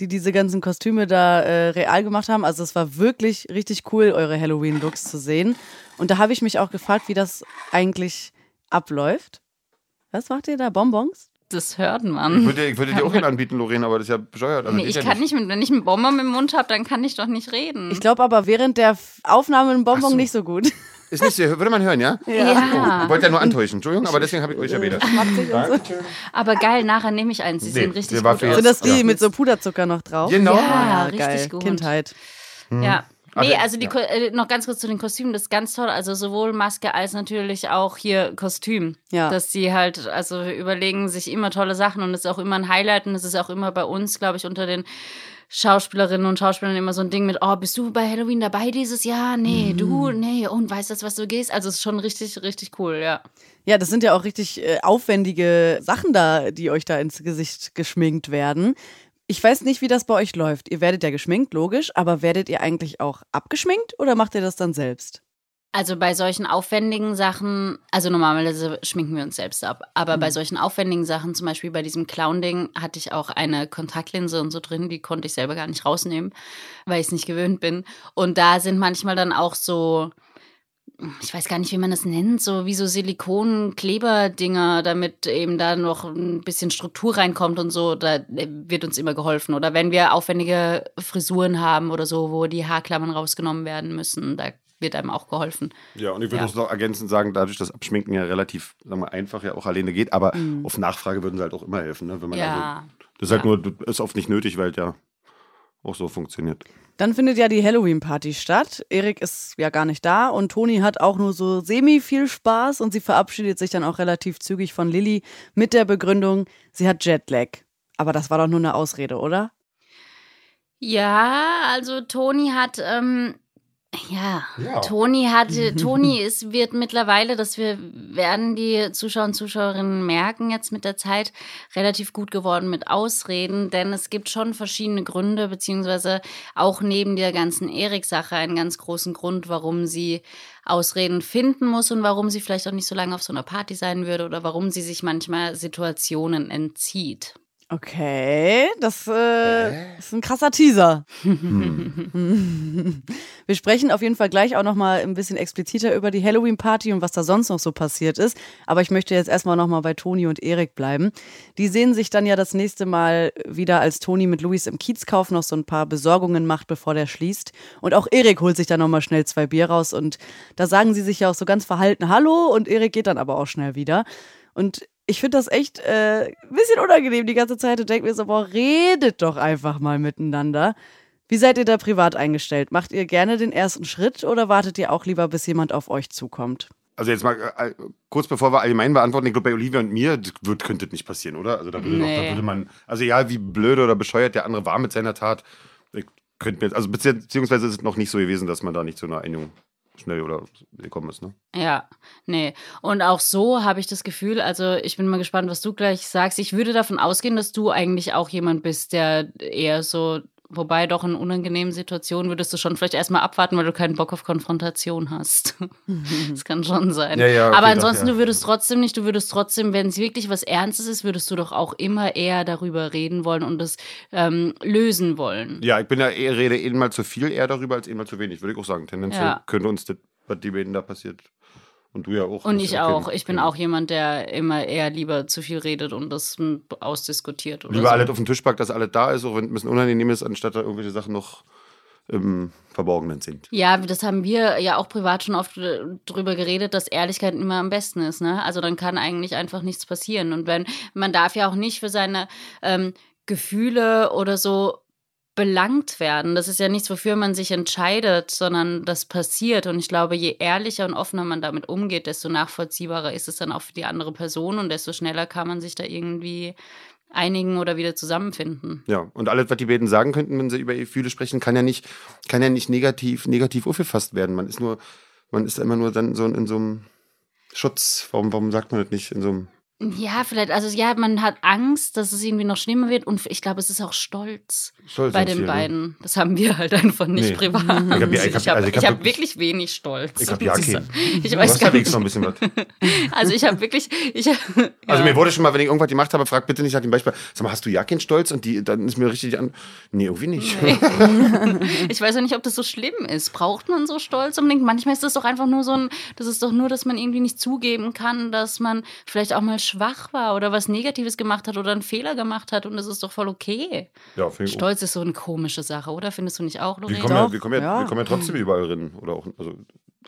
die diese ganzen Kostüme da äh, real gemacht haben. Also es war wirklich richtig cool, eure Halloween-Looks zu sehen. Und da habe ich mich auch gefragt, wie das eigentlich abläuft. Was macht ihr da? Bonbons? Das hört Ich man. würde, ich würde dir auch einen anbieten, Lorena, aber das ist ja bescheuert. Also Nee, ich ja kann nicht, mit, wenn ich einen Bonbon im Mund habe, dann kann ich doch nicht reden. Ich glaube aber während der Aufnahme ein Bonbon so. nicht so gut. Ist nicht so, würde man hören, ja? ja. Ich wollte ja nur antäuschen, Entschuldigung, aber deswegen habe ich euch erwähnt. aber geil, nachher nehme ich eins. Die Nee, sehen richtig gut für aus. Sind das die Ja. mit so Puderzucker noch drauf? Genau. Ja, geil. richtig gut. Kindheit. Ja. Nee, Also, die, ja. Ko- äh, noch ganz kurz zu den Kostümen, das ist ganz toll. Also sowohl Maske als natürlich auch hier Kostüm. Ja. Dass sie halt, also überlegen sich immer tolle Sachen und es ist auch immer ein Highlight und es ist auch immer bei uns, glaube ich, unter den Schauspielerinnen und Schauspielern immer so ein Ding mit, oh, bist du bei Halloween dabei dieses Jahr? Nee, du, nee, und weißt du, was du gehst? Also es ist schon richtig, richtig cool, ja. Ja, das sind ja auch richtig äh, aufwendige Sachen da, die euch da ins Gesicht geschminkt werden. Ich weiß nicht, wie das bei euch läuft. Ihr werdet ja geschminkt, logisch, aber werdet ihr eigentlich auch abgeschminkt oder macht ihr das dann selbst? Also bei solchen aufwendigen Sachen, also normalerweise schminken wir uns selbst ab, aber bei solchen aufwendigen Sachen, zum Beispiel bei diesem Clown-Ding, hatte ich auch eine Kontaktlinse und so drin, die konnte ich selber gar nicht rausnehmen, weil ich es nicht gewöhnt bin. Und da sind manchmal dann auch so, ich weiß gar nicht, wie man das nennt, so wie so Silikon-Kleber-Dinger, damit eben da noch ein bisschen Struktur reinkommt und so, da äh, wird uns immer geholfen. Oder wenn wir aufwendige Frisuren haben oder so, wo die Haarklammern rausgenommen werden müssen, da wird einem auch geholfen. Ja, und ich würde Ja. uns noch ergänzend sagen, dadurch, dass Abschminken ja relativ sagen wir, einfach ja auch alleine geht, aber auf Nachfrage würden sie halt auch immer helfen. Ne? Wenn man also, Ja. das ist halt Ja. nur, das ist oft nicht nötig, weil es ja auch so funktioniert. Dann findet ja die Halloween-Party statt. Erik ist ja gar nicht da und Toni hat auch nur so semi viel Spaß und sie verabschiedet sich dann auch relativ zügig von Lilly mit der Begründung, sie hat Jetlag. Aber das war doch nur eine Ausrede, oder? Ja, also Toni hat, ähm, Ja, Ja. Toni hatte, Toni ist, wird mittlerweile, dass wir werden die Zuschauer und Zuschauerinnen merken jetzt mit der Zeit relativ gut geworden mit Ausreden, denn es gibt schon verschiedene Gründe, beziehungsweise auch neben der ganzen Erik-Sache einen ganz großen Grund, warum sie Ausreden finden muss und warum sie vielleicht auch nicht so lange auf so einer Party sein würde oder warum sie sich manchmal Situationen entzieht. Okay, das äh, ist ein krasser Teaser. Wir sprechen auf jeden Fall gleich auch noch mal ein bisschen expliziter über die Halloween-Party und was da sonst noch so passiert ist. Aber ich möchte jetzt erstmal noch mal bei Toni und Erik bleiben. Die sehen sich dann ja das nächste Mal wieder, als Toni mit Luis im Kiezkauf noch so ein paar Besorgungen macht, bevor der schließt. Und auch Erik holt sich dann noch mal schnell zwei Bier raus. Und da sagen sie sich ja auch so ganz verhalten Hallo und Erik geht dann aber auch schnell wieder. Und ich finde das echt äh, ein bisschen unangenehm die ganze Zeit und denke mir so, boah, redet doch einfach mal miteinander. Wie seid ihr da privat eingestellt? Macht ihr gerne den ersten Schritt oder wartet ihr auch lieber, bis jemand auf euch zukommt? Also jetzt mal äh, kurz bevor wir allgemein beantworten, ich glaube bei Olivia und mir das wird, könnte das nicht passieren, oder? Also da würde, doch, da Nee. würde man, also egal wie blöd oder bescheuert der andere war mit seiner Tat, ich könnte mir, also bezieh- beziehungsweise ist es noch nicht so gewesen, dass man da nicht zu einer Einigung schnell oder gekommen ist, ne? Ja, nee. Und auch so habe ich das Gefühl, also ich bin mal gespannt, was du gleich sagst. Ich würde davon ausgehen, dass du eigentlich auch jemand bist, der eher so, wobei doch in unangenehmen Situationen würdest du schon vielleicht erstmal abwarten, weil du keinen Bock auf Konfrontation hast. das kann schon sein. Ja, ja, okay, Aber doch, ansonsten, ja. du würdest trotzdem nicht, du würdest trotzdem, wenn es wirklich was Ernstes ist, würdest du doch auch immer eher darüber reden wollen und das ähm, lösen wollen. Ja, ich bin ja eher, rede eh mal zu viel eher darüber als eh mal zu wenig, würde ich auch sagen. Tendenziell Ja. könnte uns das, was die beiden da passiert. Und du ja auch. Und ich auch. Ich bin auch jemand, der immer eher lieber zu viel redet und das ausdiskutiert. Lieber so. alles auf den Tisch packt, dass alles da ist, auch wenn es ein bisschen unangenehm ist, anstatt da irgendwelche Sachen noch im Verborgenen sind. Ja, das haben wir ja auch privat schon oft äh, drüber geredet, dass Ehrlichkeit immer am besten ist. Ne? Also dann kann eigentlich einfach nichts passieren. Und wenn man darf ja auch nicht für seine ähm, Gefühle oder so belangt werden. Das ist ja nichts, wofür man sich entscheidet, sondern das passiert. Und ich glaube, je ehrlicher und offener man damit umgeht, desto nachvollziehbarer ist es dann auch für die andere Person und desto schneller kann man sich da irgendwie einigen oder wieder zusammenfinden. Ja, und alles, was die beiden sagen könnten, wenn sie über Gefühle sprechen, kann ja nicht, kann ja nicht negativ, negativ aufgefasst werden. Man ist nur, man ist immer nur dann so in so einem Schutz. Warum, warum sagt man das nicht? In so einem. Ja, vielleicht, also ja, man hat Angst, dass es irgendwie noch schlimmer wird und ich glaube, es ist auch Stolz Stolz bei den viel, ne? beiden. Das haben wir halt einfach nicht Nee. privat. Ich hab ja- ich hab- ich habe also ich hab hab wirklich- wirklich wenig Stolz. Ich hab ja keinen. Ich weiß gar nicht. noch ein bisschen was. Also ich habe wirklich, ich, Also ja. mir wurde schon mal, wenn ich irgendwas gemacht habe, fragt bitte nicht nach dem Beispiel, sag mal, hast du ja keinen Stolz? Und die, dann ist mir richtig an. Nee, irgendwie nicht. ich weiß ja nicht, ob das so schlimm ist. Braucht man so Stolz unbedingt? Manchmal ist das doch einfach nur so ein, das ist doch nur, dass man irgendwie nicht zugeben kann, dass man vielleicht auch mal schwach war oder was Negatives gemacht hat oder einen Fehler gemacht hat und das ist doch voll okay. Ja, auch. Stolz ist so eine komische Sache, oder? Findest du nicht auch, Wir Lorraine? kommen, ja, wir, kommen ja, ja. wir kommen ja trotzdem überall rein. Oder auch, also,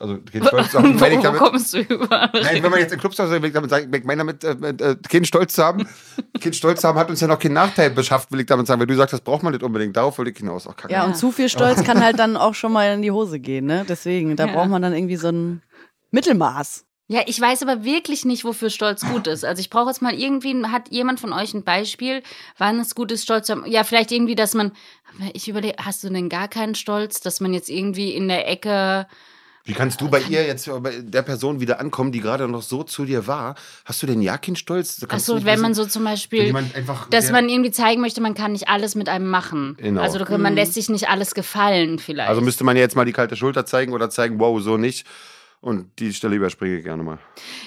also kein Stolz haben, Wo damit. kommst du überall? Nein, wenn man jetzt in Clubs sagt, will ich damit sagen, ich meine damit, äh, äh, keinen Stolz zu haben, keinen Stolz zu haben, hat uns ja noch keinen Nachteil beschafft, will ich damit sagen. Weil du sagst, das braucht man nicht unbedingt. Darauf wollte ich hinaus. Ach, kacke. Ja, und zu viel Stolz kann halt dann auch schon mal in die Hose gehen, ne? Deswegen, da Ja. braucht man dann irgendwie so ein Mittelmaß. Ja, ich weiß aber wirklich nicht, wofür Stolz gut ist. Also ich brauche jetzt mal irgendwie, hat jemand von euch ein Beispiel, wann es gut ist, Stolz zu haben? Ja, vielleicht irgendwie, dass man, ich überlege, hast du denn gar keinen Stolz, dass man jetzt irgendwie in der Ecke, Wie kannst du bei ihr jetzt bei der Person wieder ankommen, die gerade noch so zu dir war? Hast du denn ja keinen Stolz? Achso, wenn man wissen, so zum Beispiel, jemand einfach, dass man irgendwie zeigen möchte, man kann nicht alles mit einem machen. Genau. Also man lässt sich nicht alles gefallen vielleicht. Also müsste man ja jetzt mal die kalte Schulter zeigen oder zeigen, wow, so nicht. Und die Stelle überspringe ich gerne mal.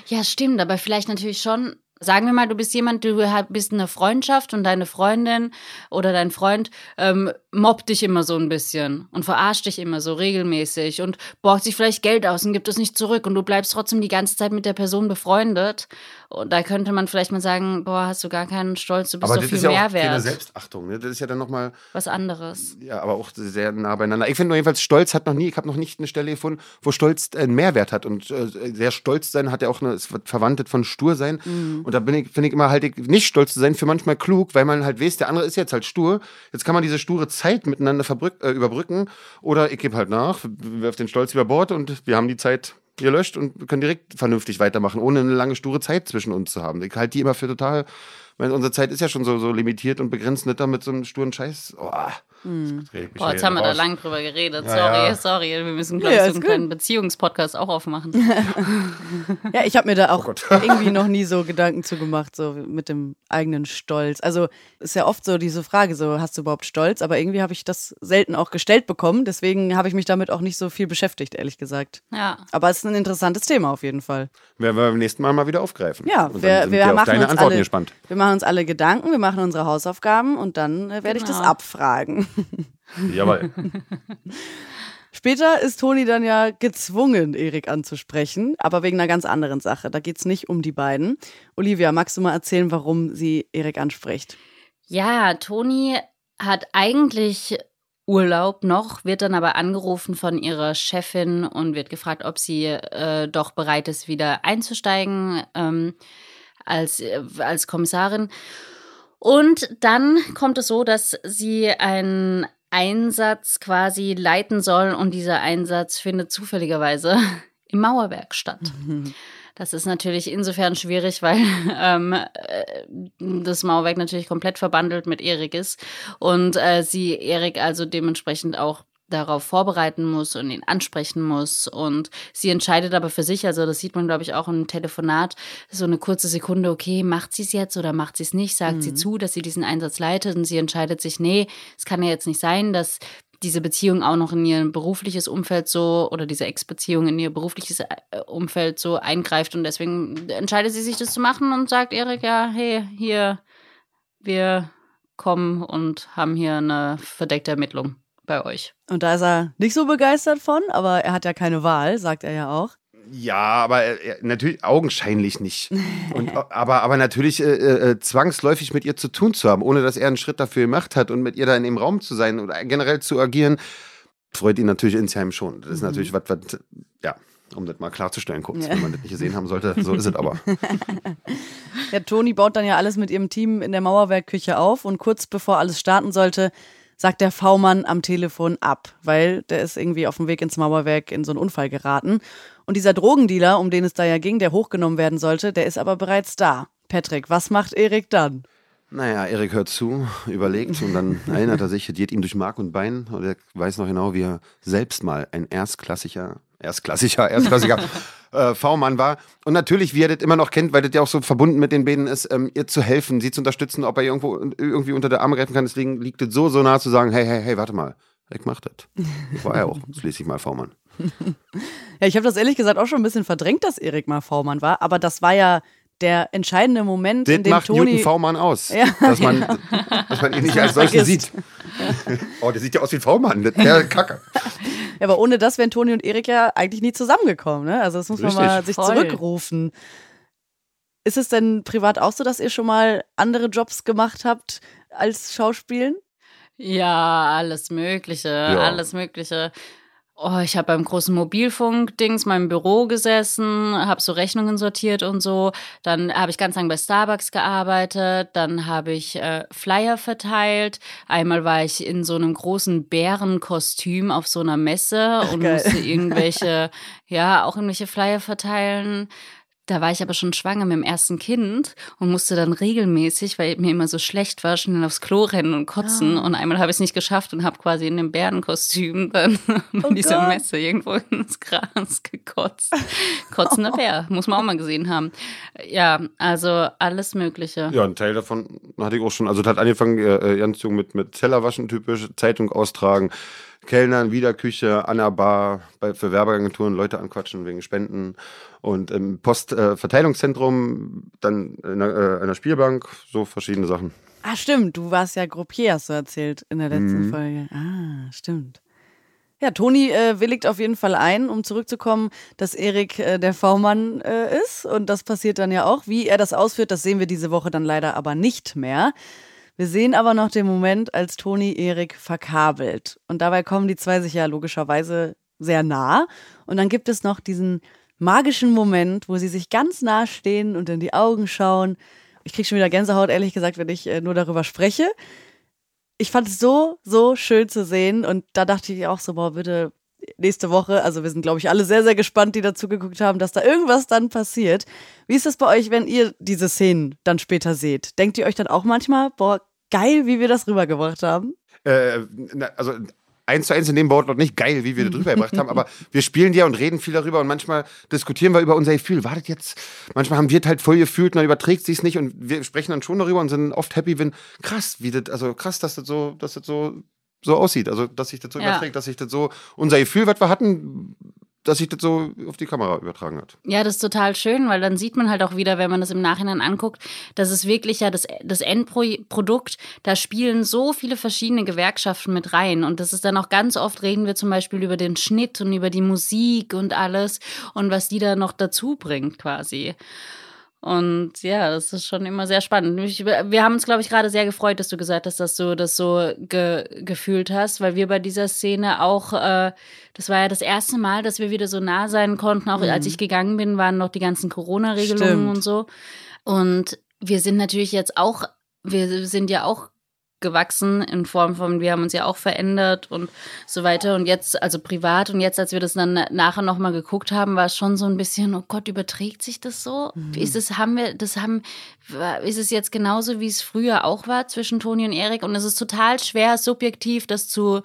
Ja, stimmt, aber vielleicht natürlich schon. Sagen wir mal, du bist jemand, du bist in einer Freundschaft und deine Freundin oder dein Freund ähm, mobbt dich immer so ein bisschen und verarscht dich immer so regelmäßig und borgt sich vielleicht Geld aus und gibt es nicht zurück und du bleibst trotzdem die ganze Zeit mit der Person befreundet. Und da könnte man vielleicht mal sagen, boah, hast du gar keinen Stolz, du bist Aber doch das viel ist ja mehr auch keine wert. Selbstachtung. Ne? Das ist ja dann nochmal, Was anderes. ja, aber auch sehr nah beieinander. Ich finde nur jedenfalls, Stolz hat noch nie, ich habe noch nicht eine Stelle gefunden, wo Stolz einen Mehrwert hat. Und äh, sehr stolz sein hat ja auch eine, ist verwandtet von stur sein. Und da bin ich, finde ich immer halt, ich- nicht stolz zu sein, für manchmal klug, weil man halt weiß, der andere ist jetzt halt stur. Jetzt kann man diese sture Zeit miteinander verbrück, äh, überbrücken. Oder ich gebe halt nach, werfe den Stolz über Bord und wir haben die Zeit gelöscht und können direkt vernünftig weitermachen, ohne eine lange sture Zeit zwischen uns zu haben. Ich halte die immer für total Weil unsere Zeit ist ja schon so, so limitiert und begrenzt, nicht damit so einem sturen Scheiß. Oh. Boah, jetzt haben wir da lang drüber geredet. Ja, sorry, ja. sorry. Wir müssen, glaube Ja, ich, so einen gut. kleinen Beziehungspodcast auch aufmachen. Ja, ich habe mir da auch Oh irgendwie noch nie so Gedanken zu gemacht, so mit dem eigenen Stolz. Also ist ja oft so diese Frage, so hast du überhaupt Stolz? Aber irgendwie habe ich das selten auch gestellt bekommen. Deswegen habe ich mich damit auch nicht so viel beschäftigt, ehrlich gesagt. Ja. Aber es ist ein interessantes Thema auf jeden Fall. Werden wir beim nächsten Mal mal wieder aufgreifen. Ja, und wir, wir wir machen deine uns Antworten alle, gespannt. Wir machen uns alle Gedanken, wir machen unsere Hausaufgaben und dann äh, werde ich das Genau. abfragen. Jawohl. Später ist Toni dann ja gezwungen, Erik anzusprechen, aber wegen einer ganz anderen Sache. Da geht es nicht um die beiden. Olivia, magst du mal erzählen, warum sie Erik anspricht? Ja, Toni hat eigentlich Urlaub noch, wird dann aber angerufen von ihrer Chefin und wird gefragt, ob sie äh, doch bereit ist, wieder einzusteigen ähm, als, äh, als Kommissarin. Und dann kommt es so, dass sie einen Einsatz quasi leiten soll und dieser Einsatz findet zufälligerweise im Mauerwerk statt. Das ist natürlich insofern schwierig, weil ähm, äh, das Mauerwerk natürlich komplett verbandelt mit Erik ist und äh, sie Erik also dementsprechend auch darauf vorbereiten muss und ihn ansprechen muss. Und sie entscheidet aber für sich, also das sieht man, glaube ich, auch im Telefonat, so eine kurze Sekunde, okay, macht sie es jetzt oder macht sie es nicht? Sagt sie zu, dass sie diesen Einsatz leitet und sie entscheidet sich, nee, es kann ja jetzt nicht sein, dass diese Beziehung auch noch in ihr berufliches Umfeld so oder diese Ex-Beziehung in ihr berufliches äh, Umfeld so eingreift. Und deswegen entscheidet sie sich, das zu machen und sagt Erik, ja, hey, hier, wir kommen und haben hier eine verdeckte Ermittlung bei euch. Und da ist er nicht so begeistert von, aber er hat ja keine Wahl, sagt er ja auch. Ja, aber äh, natürlich augenscheinlich nicht. Und, äh, aber, aber natürlich äh, äh, zwangsläufig mit ihr zu tun zu haben, ohne dass er einen Schritt dafür gemacht hat und mit ihr da in dem Raum zu sein oder generell zu agieren, freut ihn natürlich insgeheim schon. Das ist natürlich was, was, ja, um das mal klarzustellen kurz, Ja. wenn man das nicht gesehen haben sollte, so ist es aber. Ja, Toni baut dann ja alles mit ihrem Team in der Mauerwerkküche auf und kurz bevor alles starten sollte, sagt der V-Mann am Telefon ab, weil der ist irgendwie auf dem Weg ins Mauerwerk in so einen Unfall geraten. Und dieser Drogendealer, um den es da ja ging, der hochgenommen werden sollte, der ist aber bereits da. Patrick, was macht Erik dann? Naja, Erik hört zu, überlegt und dann erinnert er sich, geht ihm durch Mark und Bein und er weiß noch genau, wie er selbst mal ein erstklassiger, erstklassiger, erstklassiger äh, V-Mann war. Und natürlich, wie er das immer noch kennt, weil das ja auch so verbunden mit den beiden ist, ähm, ihr zu helfen, sie zu unterstützen, ob er irgendwo irgendwie unter der Arme greifen kann. Deswegen liegt es so, so nah zu sagen, hey, hey, hey, warte mal, ich mach das. Das war er auch, schließlich mal V-Mann. Ja, ich habe das ehrlich gesagt auch schon ein bisschen verdrängt, dass Erik mal V-Mann war, aber das war ja der entscheidende Moment, Das in dem macht Newton Toni. V-Mann aus, Ja. dass, man, dass man ihn nicht als solchen sieht. oh, der sieht ja aus wie ein V-Mann, der- Kacke. Ja, aber ohne das wären Toni und Erik ja eigentlich nie zusammengekommen. Ne? Also das muss Richtig. man mal sich Voll. zurückrufen. Ist es denn privat auch so, dass ihr schon mal andere Jobs gemacht habt als Schauspielen? Ja, alles Mögliche, alles Mögliche. Oh, ich habe beim großen Mobilfunk-Dings meinem Büro gesessen, habe so Rechnungen sortiert und so. Dann habe ich ganz lange bei Starbucks gearbeitet. Dann habe ich äh, Flyer verteilt. Einmal war ich in so einem großen Bärenkostüm auf so einer Messe und geil. musste irgendwelche, ja, auch irgendwelche Flyer verteilen. Da war ich aber schon schwanger mit dem ersten Kind und musste dann regelmäßig, weil mir immer so schlecht war, schnell aufs Klo rennen und kotzen. Und einmal habe ich es nicht geschafft und habe quasi in dem Bärenkostüm dann bei Oh dieser Gott. Messe irgendwo ins Gras gekotzt. Kotzender Bär, muss man auch mal gesehen haben. Ja, also alles Mögliche. Ja, ein Teil davon hatte ich auch schon. Also, das hat angefangen, äh, äh, ganz jung mit, mit Tellerwaschen typisch, Zeitung austragen, Kellnern, Wiederküche, an der Bar, bei, für Werbeagenturen Leute anquatschen wegen Spenden und im Postverteilungszentrum, dann in einer, äh, einer Spielbank, so verschiedene Sachen. Ah, stimmt. Du warst ja Gruppier, hast du erzählt in der letzten Mhm. Folge. Ah, stimmt. Ja, Toni äh, willigt auf jeden Fall ein, um zurückzukommen, dass Erik äh, der V-Mann äh, ist. Und das passiert dann ja auch. Wie er das ausführt, das sehen wir diese Woche dann leider aber nicht mehr. Wir sehen aber noch den Moment, als Toni Erik verkabelt. Und dabei kommen die zwei sich ja logischerweise sehr nah. Und dann gibt es noch diesen magischen Moment, wo sie sich ganz nah stehen und in die Augen schauen. Ich kriege schon wieder Gänsehaut, ehrlich gesagt, wenn ich äh, nur darüber spreche. Ich fand es so, so schön zu sehen. Und da dachte ich auch so, boah, bitte, nächste Woche. Also wir sind, glaube ich, alle sehr, sehr gespannt, die dazu geguckt haben, dass da irgendwas dann passiert. Wie ist das bei euch, wenn ihr diese Szenen dann später seht? Denkt ihr euch dann auch manchmal, boah, geil, wie wir das rübergebracht haben? Äh, also eins zu eins in dem Wortlaut nicht geil, wie wir das drüber gebracht haben, aber wir spielen ja und reden viel darüber und manchmal diskutieren wir über unser Gefühl. Wartet jetzt, manchmal haben wir es halt voll gefühlt und dann überträgt sie es nicht und wir sprechen dann schon darüber und sind oft happy, wenn krass, wie das, also krass, dass das so, dass das so, so aussieht. Also, dass sich das so Ja. überträgt, dass sich das so, unser Gefühl, was wir hatten, dass sich das so auf die Kamera übertragen hat. Ja, das ist total schön, weil dann sieht man halt auch wieder, wenn man das im Nachhinein anguckt, dass es wirklich ja das, das Endprodukt, da spielen so viele verschiedene Gewerkschaften mit rein. Und das ist dann auch ganz oft reden wir zum Beispiel über den Schnitt und über die Musik und alles und was die da noch dazu bringt quasi. Und ja, das ist schon immer sehr spannend. Ich, wir haben uns, glaube ich, gerade sehr gefreut, dass du gesagt hast, dass du das so ge gefühlt hast, weil wir bei dieser Szene auch, äh, das war ja das erste Mal, dass wir wieder so nah sein konnten. Auch als ich gegangen bin, waren noch die ganzen Corona-Regelungen und so. Und wir sind natürlich jetzt auch, wir sind ja auch gewachsen in Form von, wir haben uns ja auch verändert und so weiter. Und jetzt, also privat, und jetzt, als wir das dann nachher nochmal geguckt haben, war es schon so ein bisschen, oh Gott, überträgt sich das so? Ist es, haben wir, das haben, ist es jetzt genauso, wie es früher auch war zwischen Toni und Erik? Und es ist total schwer, subjektiv das zu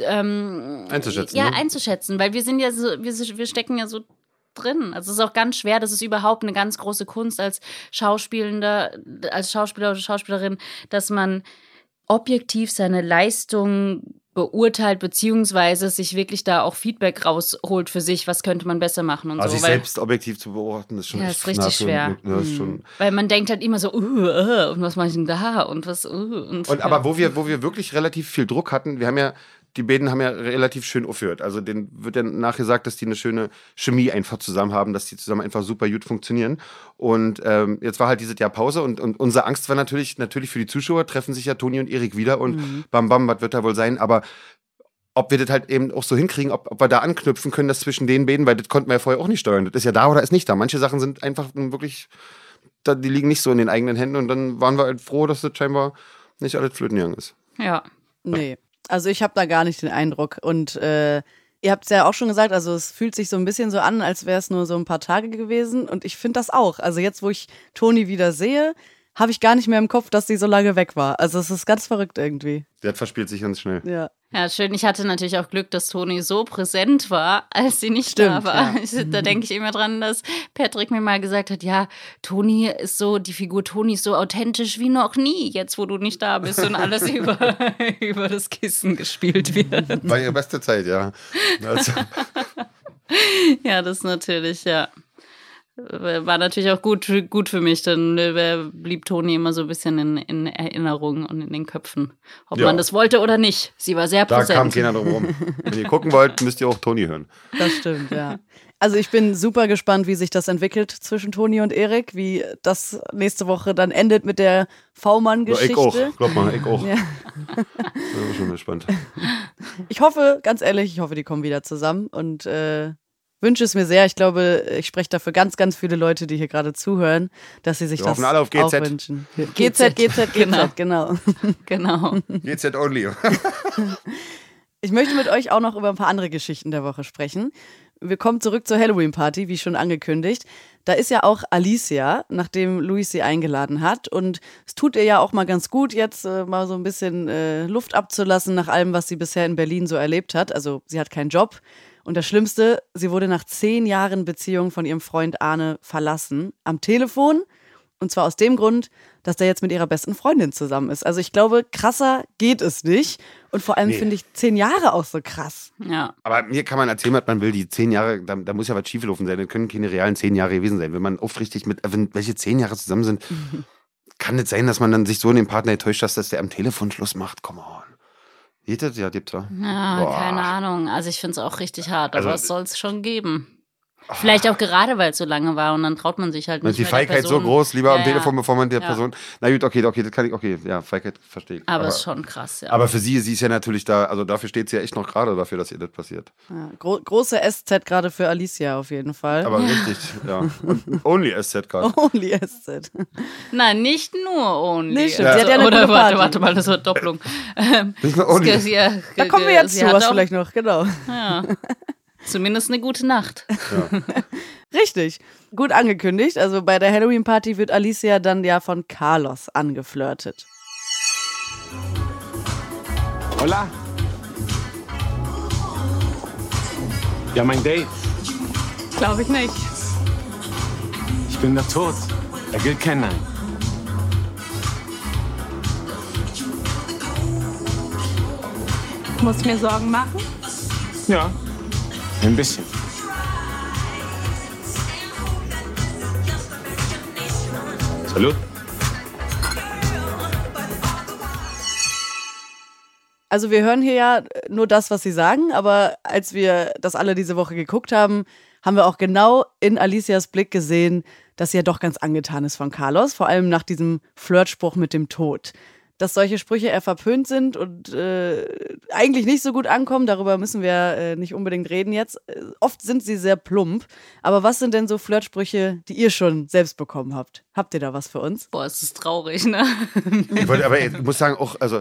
ähm, Einzuschätzen, Ja, ne? einzuschätzen, weil wir sind ja so, wir, wir stecken ja so drin. Also es ist auch ganz schwer, das ist überhaupt eine ganz große Kunst als Schauspielender, als Schauspieler oder Schauspielerin, dass man objektiv seine Leistung beurteilt, beziehungsweise sich wirklich da auch Feedback rausholt für sich, was könnte man besser machen und Also so. sich weil, selbst objektiv zu beobachten, ist schon Ja, ist richtig schwer. Ja, ist schon, weil man denkt halt immer so, uh, uh, und was mache ich denn da und was, uh, und, Und aber wo wir, wo wir wirklich relativ viel Druck hatten, wir haben ja, die beiden haben ja relativ schön aufgehört. Also denen wird ja nachgesagt, dass die eine schöne Chemie einfach zusammen haben, dass die zusammen einfach super gut funktionieren. Und ähm, jetzt war halt dieses Jahr Pause und, und unsere Angst war natürlich, natürlich für die Zuschauer, treffen sich ja Toni und Erik wieder und bam bam, was wird da wohl sein? Aber ob wir das halt eben auch so hinkriegen, ob, ob wir da anknüpfen können, das zwischen den beiden, weil das konnten wir ja vorher auch nicht steuern. Das ist ja da oder ist nicht da. Manche Sachen sind einfach wirklich, da, die liegen nicht so in den eigenen Händen und dann waren wir halt froh, dass das scheinbar nicht alles flöten gegangen ist. ja. Nee. Also ich habe da gar nicht den Eindruck. Und äh, ihr habt es ja auch schon gesagt, also es fühlt sich so ein bisschen so an, als wäre es nur so ein paar Tage gewesen. Und ich finde das auch. Also jetzt, wo ich Toni wieder sehe, habe ich gar nicht mehr im Kopf, dass sie so lange weg war. Also es ist ganz verrückt irgendwie. Der verspielt sich ganz schnell. Ja. Ja, schön. Ich hatte natürlich auch Glück, dass Toni so präsent war, als sie nicht Stimmt, da war. ja. Ich, da denke ich immer dran, dass Patrick mir mal gesagt hat, ja, Toni ist so, die Figur Toni ist so authentisch wie noch nie, jetzt wo du nicht da bist und alles über, über das Kissen gespielt wird. War ihre beste Zeit, ja. Also, Ja, das natürlich, ja. War natürlich auch gut, gut für mich, dann äh, blieb Toni immer so ein bisschen in, in Erinnerung und in den Köpfen. Ob Ja. man das wollte oder nicht. Sie war sehr da kam präsent. keiner drum rum. Wenn ihr gucken wollt, müsst ihr auch Toni hören. Das stimmt, ja. Also ich bin super gespannt, wie sich das entwickelt zwischen Toni und Erik, wie das nächste Woche dann endet mit der Ja, V-Mann-Geschichte. ich auch. Glaub mal, ich auch. Ja. Bin schon gespannt. Ich hoffe, ganz ehrlich, ich hoffe, die kommen wieder zusammen und äh, wünsche es mir sehr. Ich glaube, ich spreche dafür ganz, ganz viele Leute, die hier gerade zuhören, dass sie sich Wir das alle auf auch GZ. wünschen. GZ, GZ, GZ, Genau. genau. Genau. GZ only. Ich möchte mit euch auch noch über ein paar andere Geschichten der Woche sprechen. Wir kommen zurück zur Halloween-Party, wie schon angekündigt. Da ist ja auch Alicia, nachdem Luis sie eingeladen hat. Und es tut ihr ja auch mal ganz gut, jetzt äh, mal so ein bisschen äh, Luft abzulassen nach allem, was sie bisher in Berlin so erlebt hat. Also sie hat keinen Job. Und das Schlimmste, sie wurde nach zehn Jahren Beziehung von ihrem Freund Arne verlassen. Am Telefon. Und zwar aus dem Grund, dass der jetzt mit ihrer besten Freundin zusammen ist. Also ich glaube, krasser geht es nicht. Und vor allem Nee. finde ich zehn Jahre auch so krass. Ja. Aber mir kann man erzählen, was man will. Die zehn Jahre, da, da muss ja was schiefgelaufen sein. Das können keine realen zehn Jahre gewesen sein. Wenn man aufrichtig mit, wenn welche zehn Jahre zusammen sind, kann es sein, dass man dann sich so in den Partner enttäuscht, dass, dass der am Telefon Schluss macht. Come on. Das? Ja, gibt's ja. Ja, Boah. keine Ahnung. Also ich finde es auch richtig hart, aber Also- es soll es schon geben. Vielleicht auch gerade, weil es so lange war und dann traut man sich halt nicht ist die Feigheit so groß, lieber Ja, am. Telefon, bevor man der Ja. Person. Na gut, okay, okay, das kann ich, okay, ja, Feigheit verstehe ich. Aber ist schon krass, ja. aber für sie, sie ist ja natürlich da, also dafür steht sie ja echt noch gerade dafür, dass ihr das passiert. Ja, gro große SZ gerade für Alicia auf jeden Fall. Aber richtig, ja. Und only SZ gerade. Only SZ. Nein, nicht nur Only. Nee, stimmt. Sie hat ja eine Oder gute warte, Party. warte mal, das wird Doppelung. Ähm, Nicht nur only. Da kommen wir jetzt sie zu, was vielleicht noch, genau. Ja. Zumindest eine gute Nacht. Richtig. Gut angekündigt. Also bei der Halloween-Party wird Alicia dann ja von Carlos angeflirtet. Hola. Ja, mein Date. Glaube ich nicht. Ich bin der Tod. Er gilt kein Nein. Muss mir Sorgen machen? Ja. Ein bisschen. Salut. Also wir hören hier ja nur das, was sie sagen, aber als wir das alle diese Woche geguckt haben, haben wir auch genau in Alicias Blick gesehen, dass sie ja doch ganz angetan ist von Carlos, vor allem nach diesem Flirtspruch mit dem Tod. Dass solche Sprüche eher verpönt sind und äh, eigentlich nicht so gut ankommen, darüber müssen wir äh, nicht unbedingt reden jetzt. Äh, oft sind sie sehr plump. Aber was sind denn so Flirtsprüche, die ihr schon selbst bekommen habt? Habt ihr da was für uns? Boah, es ist traurig, ne? Ich wollte, aber ich muss sagen, auch, also,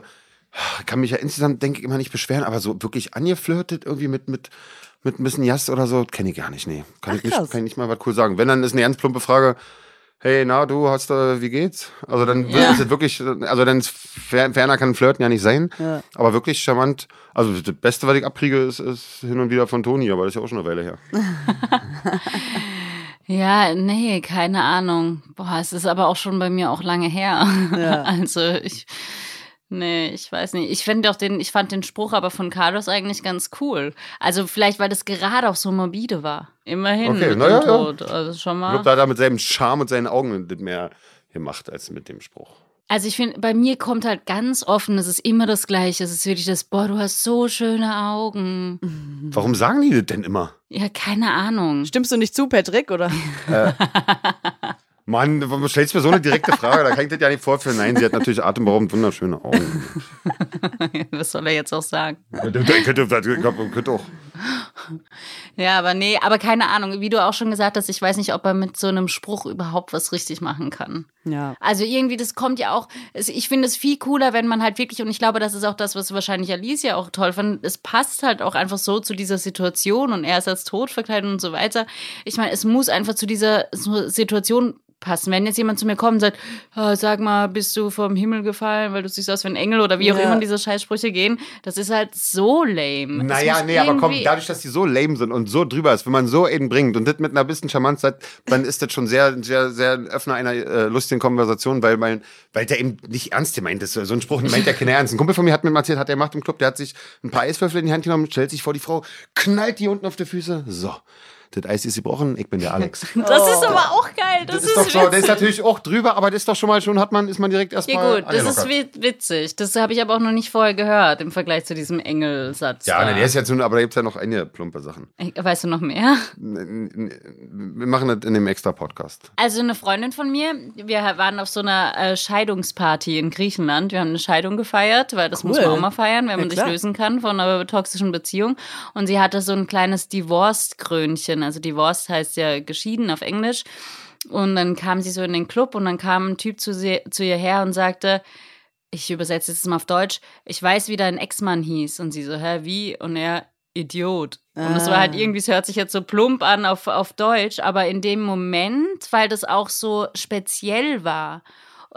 ich kann mich ja insgesamt, denke ich, immer nicht beschweren, aber so wirklich angeflirtet irgendwie mit, mit, mit ein bisschen Jas oder so, kenne ich gar nicht, nee. Kann, Ach, ich nicht, kann ich nicht mal was cool sagen. Wenn, dann ist eine ganz plumpe Frage, hey, na, du hast, äh, wie geht's? Also dann Ja. ist es wirklich, also dann ferner kann Flirten ja nicht sein, Ja. aber wirklich charmant. Also das Beste, was ich abkriege, ist, ist hin und wieder von Toni, aber das ist ja auch schon eine Weile her. Ja, nee, keine Ahnung. Boah, es ist aber auch schon bei mir auch lange her. Ja. Also ich, nee, ich weiß nicht. Ich finde auch den, ich fand den Spruch aber von Carlos eigentlich ganz cool. Also vielleicht, weil das gerade auch so morbide war. Immerhin Okay, mit na ja, dem ja. Tod. Also schon Ich mal. glaube, da hat er mit seinem Charme und seinen Augen das mehr gemacht als mit dem Spruch. Also ich finde, bei mir kommt halt ganz offen, es ist immer das Gleiche. Es ist wirklich das, boah, du hast so schöne Augen. Warum sagen die das denn immer? Ja, keine Ahnung. Stimmst du nicht zu, Patrick? Oder? Mann, du stellst mir so eine direkte Frage, da kann ich das ja nicht vorführen. Nein, sie hat natürlich atemberaubend wunderschöne Augen. Was soll er jetzt auch sagen? Ich könnte, könnte auch. Ja, aber nee, aber keine Ahnung. Wie du auch schon gesagt hast, ich weiß nicht, ob er mit so einem Spruch überhaupt was richtig machen kann. Ja. Also irgendwie, das kommt ja auch, ich finde es viel cooler, wenn man halt wirklich, und ich glaube, das ist auch das, was wahrscheinlich Alicia auch toll fand, es passt halt auch einfach so zu dieser Situation und er ist als tot verkleidet und so weiter. Ich meine, es muss einfach zu dieser Situation passen. Wenn jetzt jemand zu mir kommt und sagt, "Ah, sag mal, bist du vom Himmel gefallen, weil du siehst aus wie ein Engel oder wie auch Ja. immer diese Scheißsprüche gehen, das ist halt so lame. Naja, nee, aber komm, dadurch, dass die so lame sind und so drüber ist, wenn man so eben bringt und das mit einer bisschen Charmanz hat, dann ist das schon sehr, sehr, sehr ein Öffner einer äh, lustigen Konversation, weil, mein, weil der eben nicht ernst gemeint ist. So ein Spruch meint der keiner ernst. Ein Kumpel von mir hat mir mal erzählt, hat er gemacht im Club, der hat sich ein paar Eiswürfel in die Hand genommen, stellt sich vor die Frau, knallt die unten auf die Füße. So, das Eis ist gebrochen, ich bin der Alex. Das ist aber auch geil. Das, Das ist doch so, der ist natürlich auch drüber, aber das ist doch schon mal schon, hat man, ist man direkt erstmal. Ja gut, das ist witzig. Das habe ich aber auch noch nicht vorher gehört im Vergleich zu diesem Engelsatz. Ja, da. ne, der ist jetzt nur, aber da gibt es ja noch einige plumpe Sachen. Weißt du noch mehr? Wir machen das in dem extra Podcast. Also eine Freundin von mir, wir waren auf so einer äh, Scheidungsparty in Griechenland. Wir haben eine Scheidung gefeiert, weil das muss man Cool. auch mal feiern, wenn Ja, man sich klar. lösen kann von einer toxischen Beziehung. Und sie hatte so ein kleines Divorced-Krönchen. Also Divorced heißt ja geschieden auf Englisch. Und dann kam sie so in den Club und dann kam ein Typ zu, sie, zu ihr her und sagte, ich übersetze jetzt mal auf Deutsch, ich weiß, wie dein Ex-Mann hieß. Und sie so, hä, wie? Und er, Idiot. Und es war halt Ah. irgendwie, es hört sich jetzt so plump an auf, auf Deutsch, aber in dem Moment, weil das auch so speziell war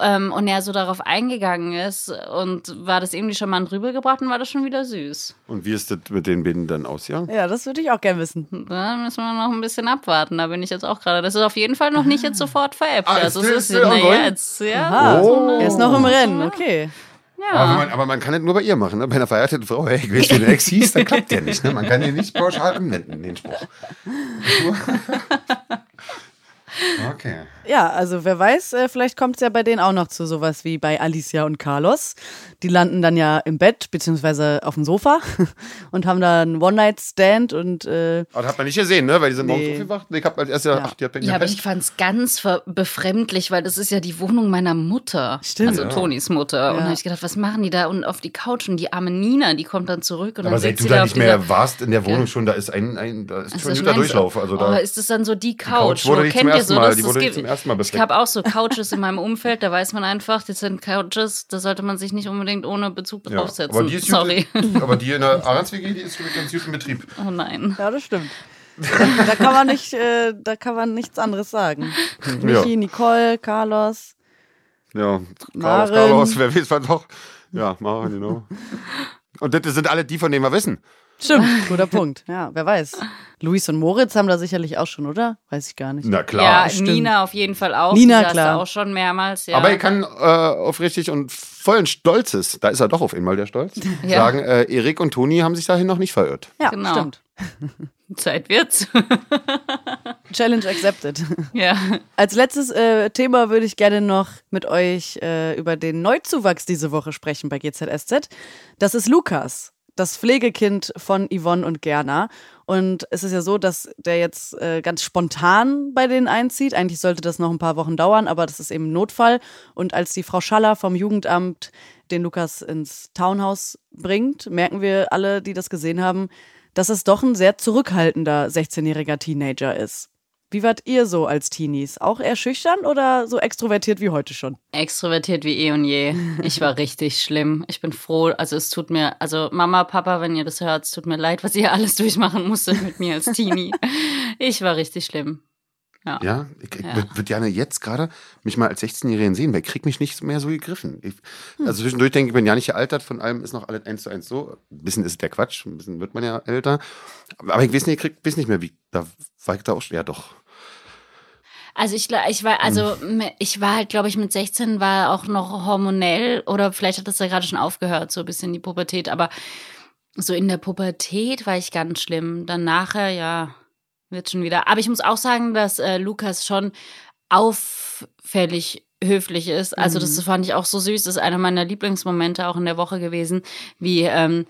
ähm, und er so darauf eingegangen ist und war das irgendwie schon mal rübergebracht und war das schon wieder süß. Und wie ist das mit den beiden dann ausgegangen? Ja, das würde ich auch gerne wissen. Da müssen wir noch ein bisschen abwarten. Da bin ich jetzt auch gerade. Das ist auf jeden Fall noch nicht jetzt sofort veräppt. Ah, also ist es ist na ja, jetzt, ja. Oh. er ist noch im Rennen, okay. Aber, man, aber man kann das nur bei ihr machen, ne? bei einer verheirateten Frau. Hey, ich weiß, wie der Ex hieß, dann klappt der nicht. Ne? Man kann den nicht pauschal anwenden, den Spruch. Okay. Ja, also wer weiß, äh, vielleicht kommt es ja bei denen auch noch zu sowas wie bei Alicia und Carlos. Die landen dann ja im Bett beziehungsweise auf dem Sofa und haben da einen One-Night-Stand und äh, Aber das hat man nicht gesehen, ne? Weil die sind morgens Nee. aufgewacht. Ich hab als erstes ja. Ach, die hat Ja, aber ich fand's ganz ver- befremdlich, weil das ist ja die Wohnung meiner Mutter. Stimmt. Also Ja. Tonis Mutter. Und Ja. da habe ich gedacht, was machen die da und auf die Couch und die arme Nina, die kommt dann zurück und Aber dann seit du da da nicht mehr warst in der Wohnung Ja. schon, da ist ein, ein da ist Also schon das guter? Durchlauf. Also da, oh, ist das dann so die Couch? Couch wurde Wo nicht zum kennt ihr ersten so, Mal- dass die das wurde nicht gibt- zum ersten Mal Ich habe auch so Couches in meinem Umfeld, da weiß man einfach, das sind Couches, da sollte man sich nicht unbedingt ohne Bezug ja. draufsetzen. aber die ist Sorry. Gut, aber die in der Ahrens WG, die ist ich, ganz gut Betrieb. Oh nein. ja, das stimmt. da, kann man nicht, äh, da kann man nichts anderes sagen. Michi, Nicole, Carlos. Ja, Carlos, Maren. Carlos, wer weiß was doch. Ja, Maren, genau. Und das sind alle die, von denen wir wissen. Stimmt, guter Punkt. Ja, wer weiß. Luis und Moritz haben da sicherlich auch schon, oder? Weiß ich gar nicht. Na klar. ja, stimmt. Nina auf jeden Fall auch. Nina, die klar. da auch schon mehrmals. Ja. Aber ich kann äh, aufrichtig und vollen Stolzes, da ist er doch auf einmal der Stolz, Ja. sagen, äh, Erik und Toni haben sich dahin noch nicht verirrt. Ja, Genau. stimmt. Zeit wird's. Challenge accepted. ja. Als letztes äh, Thema würde ich gerne noch mit euch äh, über den Neuzuwachs diese Woche sprechen bei GZSZ. Das ist Lukas, das Pflegekind von Yvonne und Gerner. Und es ist ja so, dass der jetzt äh, ganz spontan bei denen einzieht. Eigentlich sollte das noch ein paar Wochen dauern, aber das ist eben Notfall. Und als die Frau Schaller vom Jugendamt den Lukas ins Townhaus bringt, merken wir alle, die das gesehen haben, dass es doch ein sehr zurückhaltender 16-jähriger Teenager ist. Wie wart ihr so als Teenies? Auch eher schüchtern oder so extrovertiert wie heute schon? Extrovertiert wie eh und je. Ich war richtig schlimm. Ich bin froh. Also es tut mir, also Mama, Papa, wenn ihr das hört, es tut mir leid, was ihr alles durchmachen musstet mit mir als Teenie. Ich war richtig schlimm. Ja. Ja, ich, ich Ja. würde würd gerne jetzt gerade mich mal als 16-Jährigen sehen, weil ich krieg mich nicht mehr so gegriffen. Ich, also zwischendurch denke ich, ich bin ja nicht gealtert, von allem ist noch alles eins zu eins so. Ein bisschen ist der Quatsch, ein bisschen wird man ja älter. Aber ich weiß nicht, ich krieg, weiß nicht mehr, wie, da war ich da auch, ja doch. Also ich, ich war, also ich war halt, glaube ich, mit 16 war auch noch hormonell oder vielleicht hat das ja gerade schon aufgehört, so ein bisschen die Pubertät, aber so in der Pubertät war ich ganz schlimm. Dann nachher, ja, wird schon wieder. Aber ich muss auch sagen, dass äh, Lukas schon auffällig höflich ist. Also das fand ich auch so süß. Das ist einer meiner Lieblingsmomente auch in der Woche gewesen, wie ähm,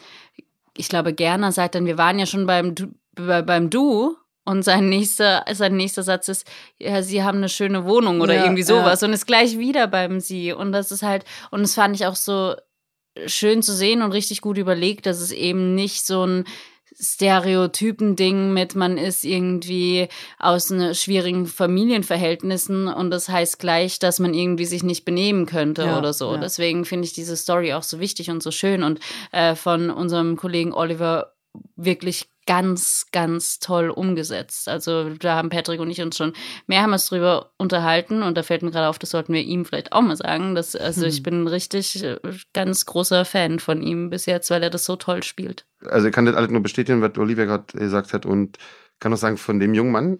ich glaube, Gerner sagt dann, wir waren ja schon beim Du, bei, beim Du und sein nächster, sein nächster Satz ist, ja, sie haben eine schöne Wohnung oder Ja, irgendwie sowas und ist gleich wieder beim Sie. Und das ist halt, und das fand ich auch so schön zu sehen und richtig gut überlegt, dass es eben nicht so ein Stereotypen-Ding mit, man ist irgendwie aus ne, schwierigen Familienverhältnissen und das heißt gleich, dass man irgendwie sich nicht benehmen könnte Ja, oder so. ja. Deswegen finde ich diese Story auch so wichtig und so schön und äh, von unserem Kollegen Oliver wirklich ganz, ganz toll umgesetzt. Also da haben Patrick und ich uns schon mehrmals drüber unterhalten und da fällt mir gerade auf, das sollten wir ihm vielleicht auch mal sagen. Dass, also Hm. ich bin ein richtig äh, ganz großer Fan von ihm bis jetzt, weil er das so toll spielt. Also ich kann das alles nur bestätigen, was Olivia gerade gesagt hat und kann auch sagen, von dem jungen Mann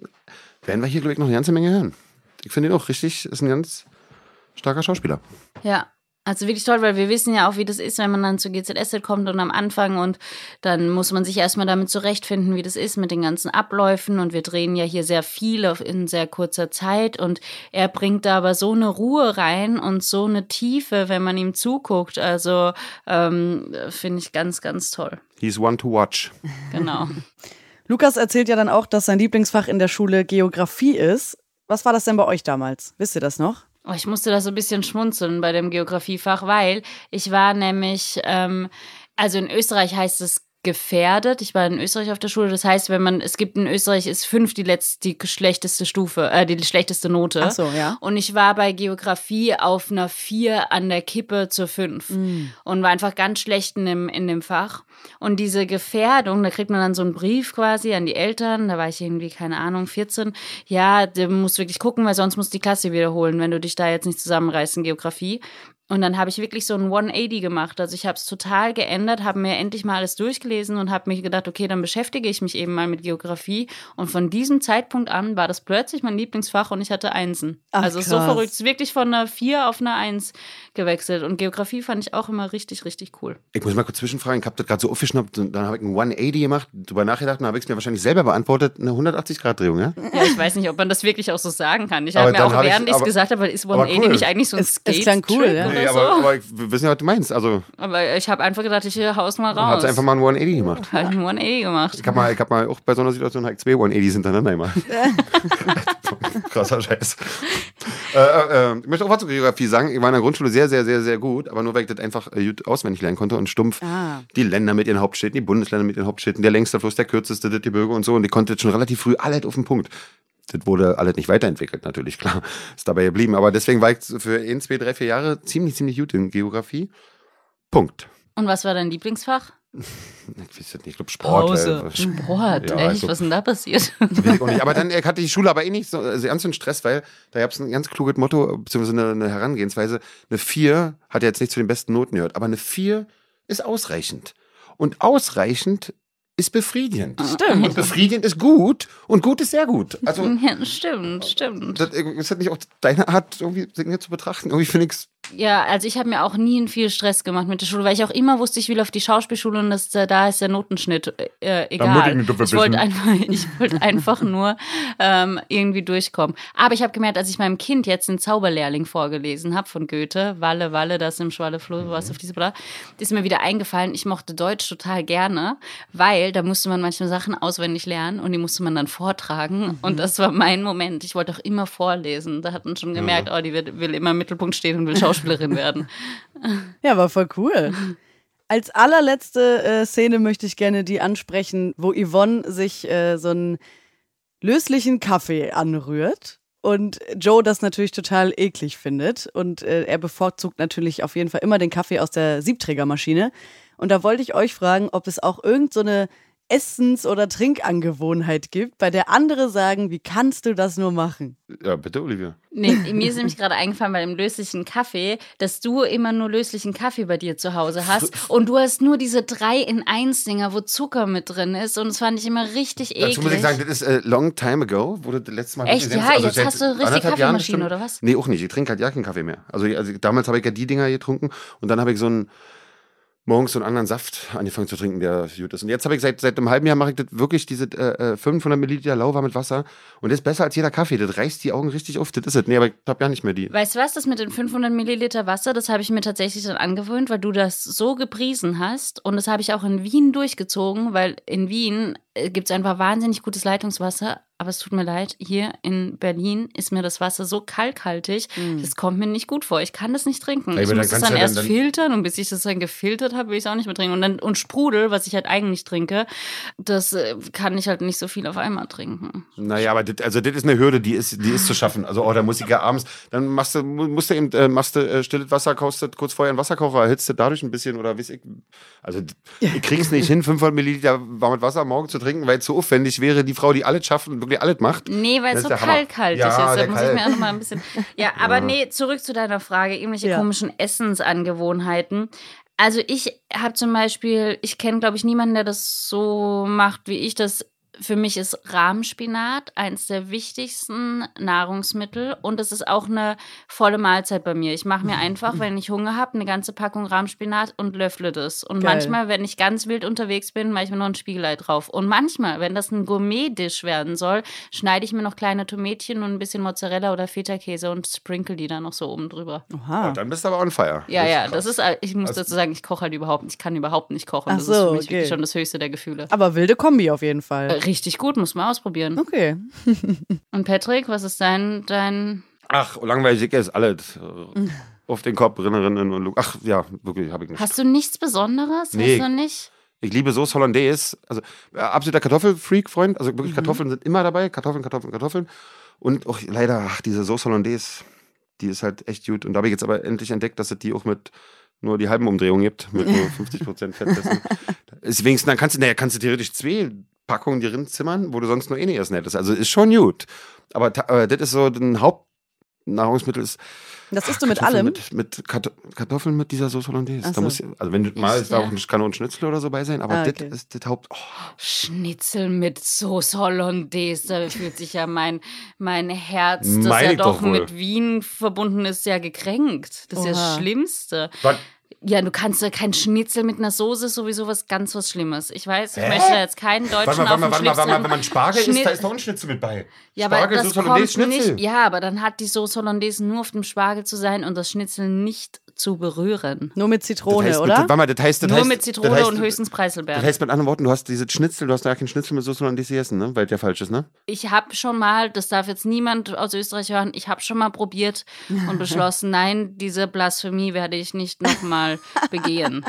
werden wir hier, glaube ich, noch eine ganze Menge hören. Ich finde ihn auch richtig, ist ein ganz starker Schauspieler. Ja. Also wirklich toll, weil wir wissen ja auch, wie das ist, wenn man dann zu GZSZ kommt und am Anfang und dann muss man sich erstmal damit zurechtfinden, wie das ist mit den ganzen Abläufen und wir drehen ja hier sehr viel in sehr kurzer Zeit und er bringt da aber so eine Ruhe rein und so eine Tiefe, wenn man ihm zuguckt. Also ähm, finde ich ganz, ganz toll. He's one to watch. Genau. Lukas erzählt ja dann auch, dass sein Lieblingsfach in der Schule Geografie ist. Was war das denn bei euch damals? Wisst ihr das noch? Oh, ich musste da so ein bisschen schmunzeln bei dem Geografiefach, weil ich war nämlich, ähm, also in Österreich heißt es gefährdet. Ich war in Österreich auf der Schule. Das heißt, wenn man, es gibt in Österreich ist fünf die letzte, die schlechteste Stufe, äh, die schlechteste Note. Ach so, ja. Und ich war bei Geografie auf einer vier an der Kippe zur fünf Mm. und war einfach ganz schlecht in dem, in dem Fach. Und diese Gefährdung, da kriegt man dann so einen Brief quasi an die Eltern, da war ich irgendwie, keine Ahnung, 14. Ja, du musst wirklich gucken, weil sonst musst du die Klasse wiederholen, wenn du dich da jetzt nicht zusammenreißt in Geografie. Und dann habe ich wirklich so ein 180 gemacht. Also ich habe es total geändert, habe mir endlich mal alles durchgelesen und habe mir gedacht, okay, dann beschäftige ich mich eben mal mit Geografie. Und von diesem Zeitpunkt an war das plötzlich mein Lieblingsfach und ich hatte Einsen. Ach, also so krass. verrückt. Es ist wirklich von einer 4 auf eine 1 gewechselt. Und Geografie fand ich auch immer richtig, richtig cool. Ich muss mal kurz zwischenfragen, ich habe das gerade so aufgeschnappt und dann habe ich ein 180 gemacht, drüber nachgedacht und habe ich es mir wahrscheinlich selber beantwortet, eine 180-Grad-Drehung, ja? Ja, ich weiß nicht, ob man das wirklich auch so sagen kann. Ich habe mir auch, hab während ich es gesagt habe, ist aber 180 cool. nicht eigentlich so ein Es- es klang Skate-Trick cool, ja. Oder Nee, so? aber, aber ich, wir wissen ja, was du meinst. Also, Aber ich habe einfach gedacht, ich haus mal hat raus. einfach mal ein 180 gemacht. Ich ein 180 gemacht. Ich habe mal, ich hab mal auch bei so einer Situation halt zwei 180s hintereinander gemacht. Krasser Scheiß. äh, äh, äh, ich möchte auch was zur Geografie sagen. Ich war in der Grundschule sehr, sehr, sehr, sehr gut, aber nur weil ich das einfach äh, gut auswendig lernen konnte und stumpf Ah. die Länder mit ihren Hauptstädten, die Bundesländer mit ihren Hauptstädten, der längste Fluss, der kürzeste, das Gebirge und so. Und ich konnte das schon relativ früh alles auf den Punkt. Das wurde alles nicht weiterentwickelt, natürlich, klar. Ist dabei geblieben. Aber deswegen war ich für ein, zwei, drei, vier Jahre ziemlich, ziemlich gut in Geografie. Punkt. Und was war dein Lieblingsfach? Ich weiß nicht, ich glaube Sport. Pause. Sport, Ja, echt? also- Was ist denn da passiert? Weiß ich auch nicht. Aber dann äh, hatte die Schule aber eh nicht so also ganz so einen Stress, weil da gab es ein ganz kluges Motto, beziehungsweise eine, eine Herangehensweise. Eine 4 hat ja jetzt nicht zu den besten Noten gehört, aber eine 4 ist ausreichend. Und ausreichend ist befriedigend. Stimmt. Und befriedigend ist gut und gut ist sehr gut. Also, ja, stimmt, stimmt. das, äh, ist das nicht auch deine Art, irgendwie Dinge zu betrachten? Irgendwie finde ich es. Ja, also ich habe mir auch nie viel Stress gemacht mit der Schule, weil ich auch immer wusste, ich will auf die Schauspielschule und das, äh, da ist der Notenschnitt äh, egal. muss ich wollte einfach, ich wollte einfach nur ähm, irgendwie durchkommen. Aber ich habe gemerkt, als ich meinem Kind jetzt den Zauberlehrling vorgelesen habe von Goethe, Walle, Walle, das im Schwalle Floh, was auf diese Bla, ist mir wieder eingefallen, ich mochte Deutsch total gerne, weil da musste man manchmal Sachen auswendig lernen und die musste man dann vortragen. Und das war mein Moment. Ich wollte auch immer vorlesen. Da hat man schon gemerkt, oh, die will, will immer im Mittelpunkt stehen und will Schauspielerin werden. Ja, war voll cool. Als allerletzte äh, Szene möchte ich gerne die ansprechen, wo Yvonne sich äh, so einen löslichen Kaffee anrührt und Joe das natürlich total eklig findet und äh, er bevorzugt natürlich auf jeden Fall immer den Kaffee aus der Siebträgermaschine. Und da wollte ich euch fragen, ob es auch irgend so Essens- oder Trinkangewohnheit gibt, bei der andere sagen, wie kannst du das nur machen? Ja, bitte, Olivia. Nee, mir ist nämlich gerade eingefallen bei dem löslichen Kaffee, dass du immer nur löslichen Kaffee bei dir zu Hause hast und du hast nur diese 3 in 1 Dinger, wo Zucker mit drin ist und das fand ich immer richtig eklig. Dazu muss ich sagen, das ist äh, long time ago, wurde das letzte Mal. Echt? Ja, jetzt seit hast du richtig Kaffeemaschine, oder was? Nee, auch nicht. Ich trinke halt ja keinen Kaffee mehr. Also, also damals habe ich ja die Dinger getrunken und dann habe ich so einen morgens so einen anderen Saft angefangen zu trinken, der gut ist. Und jetzt habe ich seit, seit einem halben Jahr mache ich das wirklich diese äh, äh, 500 Milliliter lauwarmes Wasser und das ist besser als jeder Kaffee. Das reißt die Augen richtig auf. Das ist es. Nee, aber ich habe ja nicht mehr die. Weißt du was, das mit den 500 Milliliter Wasser, das habe ich mir tatsächlich dann angewöhnt, weil du das so gepriesen hast. Und das habe ich auch in Wien durchgezogen, weil in Wien gibt es einfach wahnsinnig gutes Leitungswasser. Aber es tut mir leid, hier in Berlin ist mir das Wasser so kalkhaltig, das kommt mir nicht gut vor. Ich kann das nicht trinken. Ja, ich muss es dann erst dann- filtern und bis ich das dann gefiltert habe, will ich es auch nicht mehr trinken. Und, dann, und Sprudel, was ich halt eigentlich trinke, das äh, kann ich halt nicht so viel auf einmal trinken. Naja, aber das, also das ist eine Hürde, die ist, die ist zu schaffen. Also, oh, da muss ich ja abends, dann machst du, mu- musst du eben, äh, machst du äh, stilles Wasser, kaufst du kurz vorher einen Wasserkocher, erhitzt du dadurch ein bisschen oder weiß ich. Also, ich krieg's nicht hin, 500 Milliliter warmes Wasser am Morgen zu trinken, weil es so aufwendig wäre, die Frau, die alles schafft und wirklich alles macht. Nee, weil es so kalkhaltig Ja, ist. Da muss ich Kalk. mir auch noch mal ein bisschen. Ja, aber nee, zurück zu deiner Frage. Irgendwelche Ja. komischen Essensangewohnheiten. Also ich habe zum Beispiel, ich kenne, glaube ich, niemanden, der das so macht, wie ich das. Für mich ist Rahmspinat eins der wichtigsten Nahrungsmittel und es ist auch eine volle Mahlzeit bei mir. Ich mache mir einfach, wenn ich Hunger habe, eine ganze Packung Rahmspinat und löffle das. Und Geil. manchmal, wenn ich ganz wild unterwegs bin, mache ich mir noch ein Spiegelei drauf. Und manchmal, wenn das ein Gourmet-Dish werden soll, schneide ich mir noch kleine Tomätchen und ein bisschen Mozzarella oder Feta-Käse und sprinkle die dann noch so oben drüber. Oha. Dann bist du aber on fire. Ja, Das ist ja, krass. das ist, äh, ich muss Also- dazu sagen, ich koche halt überhaupt nicht, ich kann überhaupt nicht kochen. Ach das ist so, für mich okay. wirklich schon das höchste der Gefühle. Aber wilde Kombi auf jeden Fall. Richtig gut, muss man ausprobieren. Okay. Und Patrick, was ist dein, dein Ach, langweilig ist alles. Auf den Kopf, Rinnerinnen und Lu- Ach ja, wirklich, habe ich nicht. Hast du nichts Besonderes? Nee. Hast du nicht? Ich liebe Sauce Hollandaise. Also äh, absoluter Kartoffelfreak-Freund. Also Mhm. wirklich Kartoffeln sind immer dabei. Kartoffeln, Kartoffeln, Kartoffeln. Und auch leider, ach, diese Sauce Hollandaise, die ist halt echt gut. Und da habe ich jetzt aber endlich entdeckt, dass es die auch mit nur die halben Umdrehungen gibt, mit nur 50% Fettfesten. ist wenigstens, dann kannst du, naja, kannst du theoretisch zwei Packungen dir zimmern, wo du sonst nur eh nicht essen hättest. Also ist schon gut. Aber äh, das ist so ein Hauptnahrungsmittel ist Das isst du mit Kartoffeln allem? Mit, mit Karto- Kartoffeln mit dieser Sauce Hollandaise. Ach Da so. muss, also wenn du mal, Ich, da ja. auch nicht, kann auch ein Schnitzel oder so bei sein, aber Ah, das okay. ist das Haupt. Oh, Schnitzel mit Sauce Hollandaise, da fühlt sich ja mein, mein Herz, das Meine ja doch doch mit Wien verbunden ist, ja gekränkt. Das ist ja Oha. das Schlimmste. Was? Ja, du kannst ja kein Schnitzel mit einer Soße ist sowieso was ganz was Schlimmes. Ich weiß, ich Hä? möchte da jetzt keinen Deutschen Warte mal, warte auf mal, warte mal, warte mal, wenn man Spargel isst, da ist doch ein Schnitzel mit bei. Ja, aber Spargel, das Sauce Hollandaise, kommt Schnitzel. nicht. Ja, aber dann hat die Sauce Hollandaise nur auf dem Spargel zu sein und das Schnitzel nicht zu berühren. Nur mit Das Zitrone, heißt, oder? Warte mal, das heißt, das Nur heißt, mit Zitrone das heißt, und höchstens Preiselbeeren. Das heißt mit anderen Worten, du hast diese Schnitzel, du hast ja keinen Schnitzel mit Sauce Hollandaise gegessen, ne? Weil der falsch ist, ne? Ich habe schon mal, das darf jetzt niemand aus Österreich hören, ich habe schon mal probiert und beschlossen, nein, diese Blasphemie werde ich nicht nochmal begehen.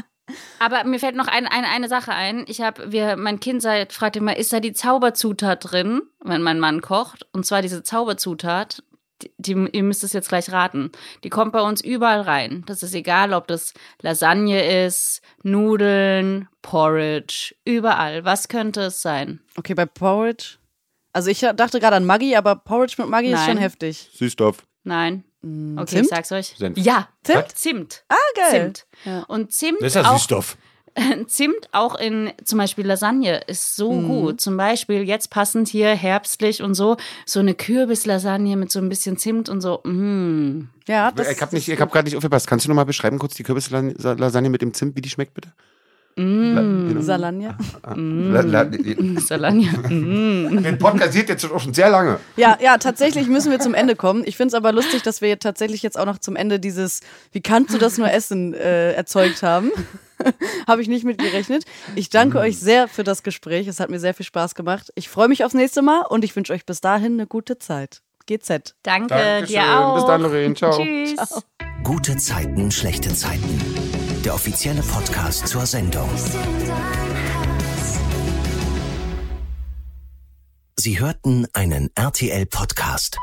Aber mir fällt noch ein, ein, eine Sache ein. Ich habe, wir, mein Kind seit, fragt immer, ist da die Zauberzutat drin, wenn mein Mann kocht? Und zwar diese Zauberzutat, die, die, ihr müsst es jetzt gleich raten. Die kommt bei uns überall rein. Das ist egal, ob das Lasagne ist, Nudeln, Porridge, überall. Was könnte es sein? Okay, bei Porridge. Also ich dachte gerade an Maggi, aber Porridge mit Maggi ist Nein. schon heftig. Süßstoff. Nein. Mm, Okay, Zimt? ich sag's euch. Senf. Ja, Zimt? Zimt. Ah, geil. Zimt. Ja. Und Zimt, Das ist ja auch, Süßstoff. Zimt auch in zum Beispiel Lasagne ist so Mhm. gut. Zum Beispiel jetzt passend hier herbstlich und so, so eine Kürbislasagne mit so ein bisschen Zimt und so. Mm. Ja, das, ich habe nicht, ich habe gerade nicht aufgepasst. Kannst du noch mal beschreiben kurz die Kürbislasagne mit dem Zimt, wie die schmeckt bitte? Mm. Salania. La, la, Lasagne. mm. den Podcast sieht jetzt auch schon sehr lange. Ja, ja, tatsächlich müssen wir zum Ende kommen. Ich finde es aber lustig, dass wir tatsächlich jetzt auch noch zum Ende dieses Wie kannst du das nur essen äh, erzeugt haben. Habe ich nicht mit gerechnet. Ich danke euch sehr für das Gespräch. Es hat mir sehr viel Spaß gemacht. Ich freue mich aufs nächste Mal und ich wünsche euch bis dahin eine gute Zeit. GZ. Danke Dankeschön. dir auch. Bis dann, Lorraine. Ciao. Tschüss. Gute Zeiten, schlechte Zeiten. Der offizielle Podcast zur Sendung. Sie hörten einen RTL-Podcast.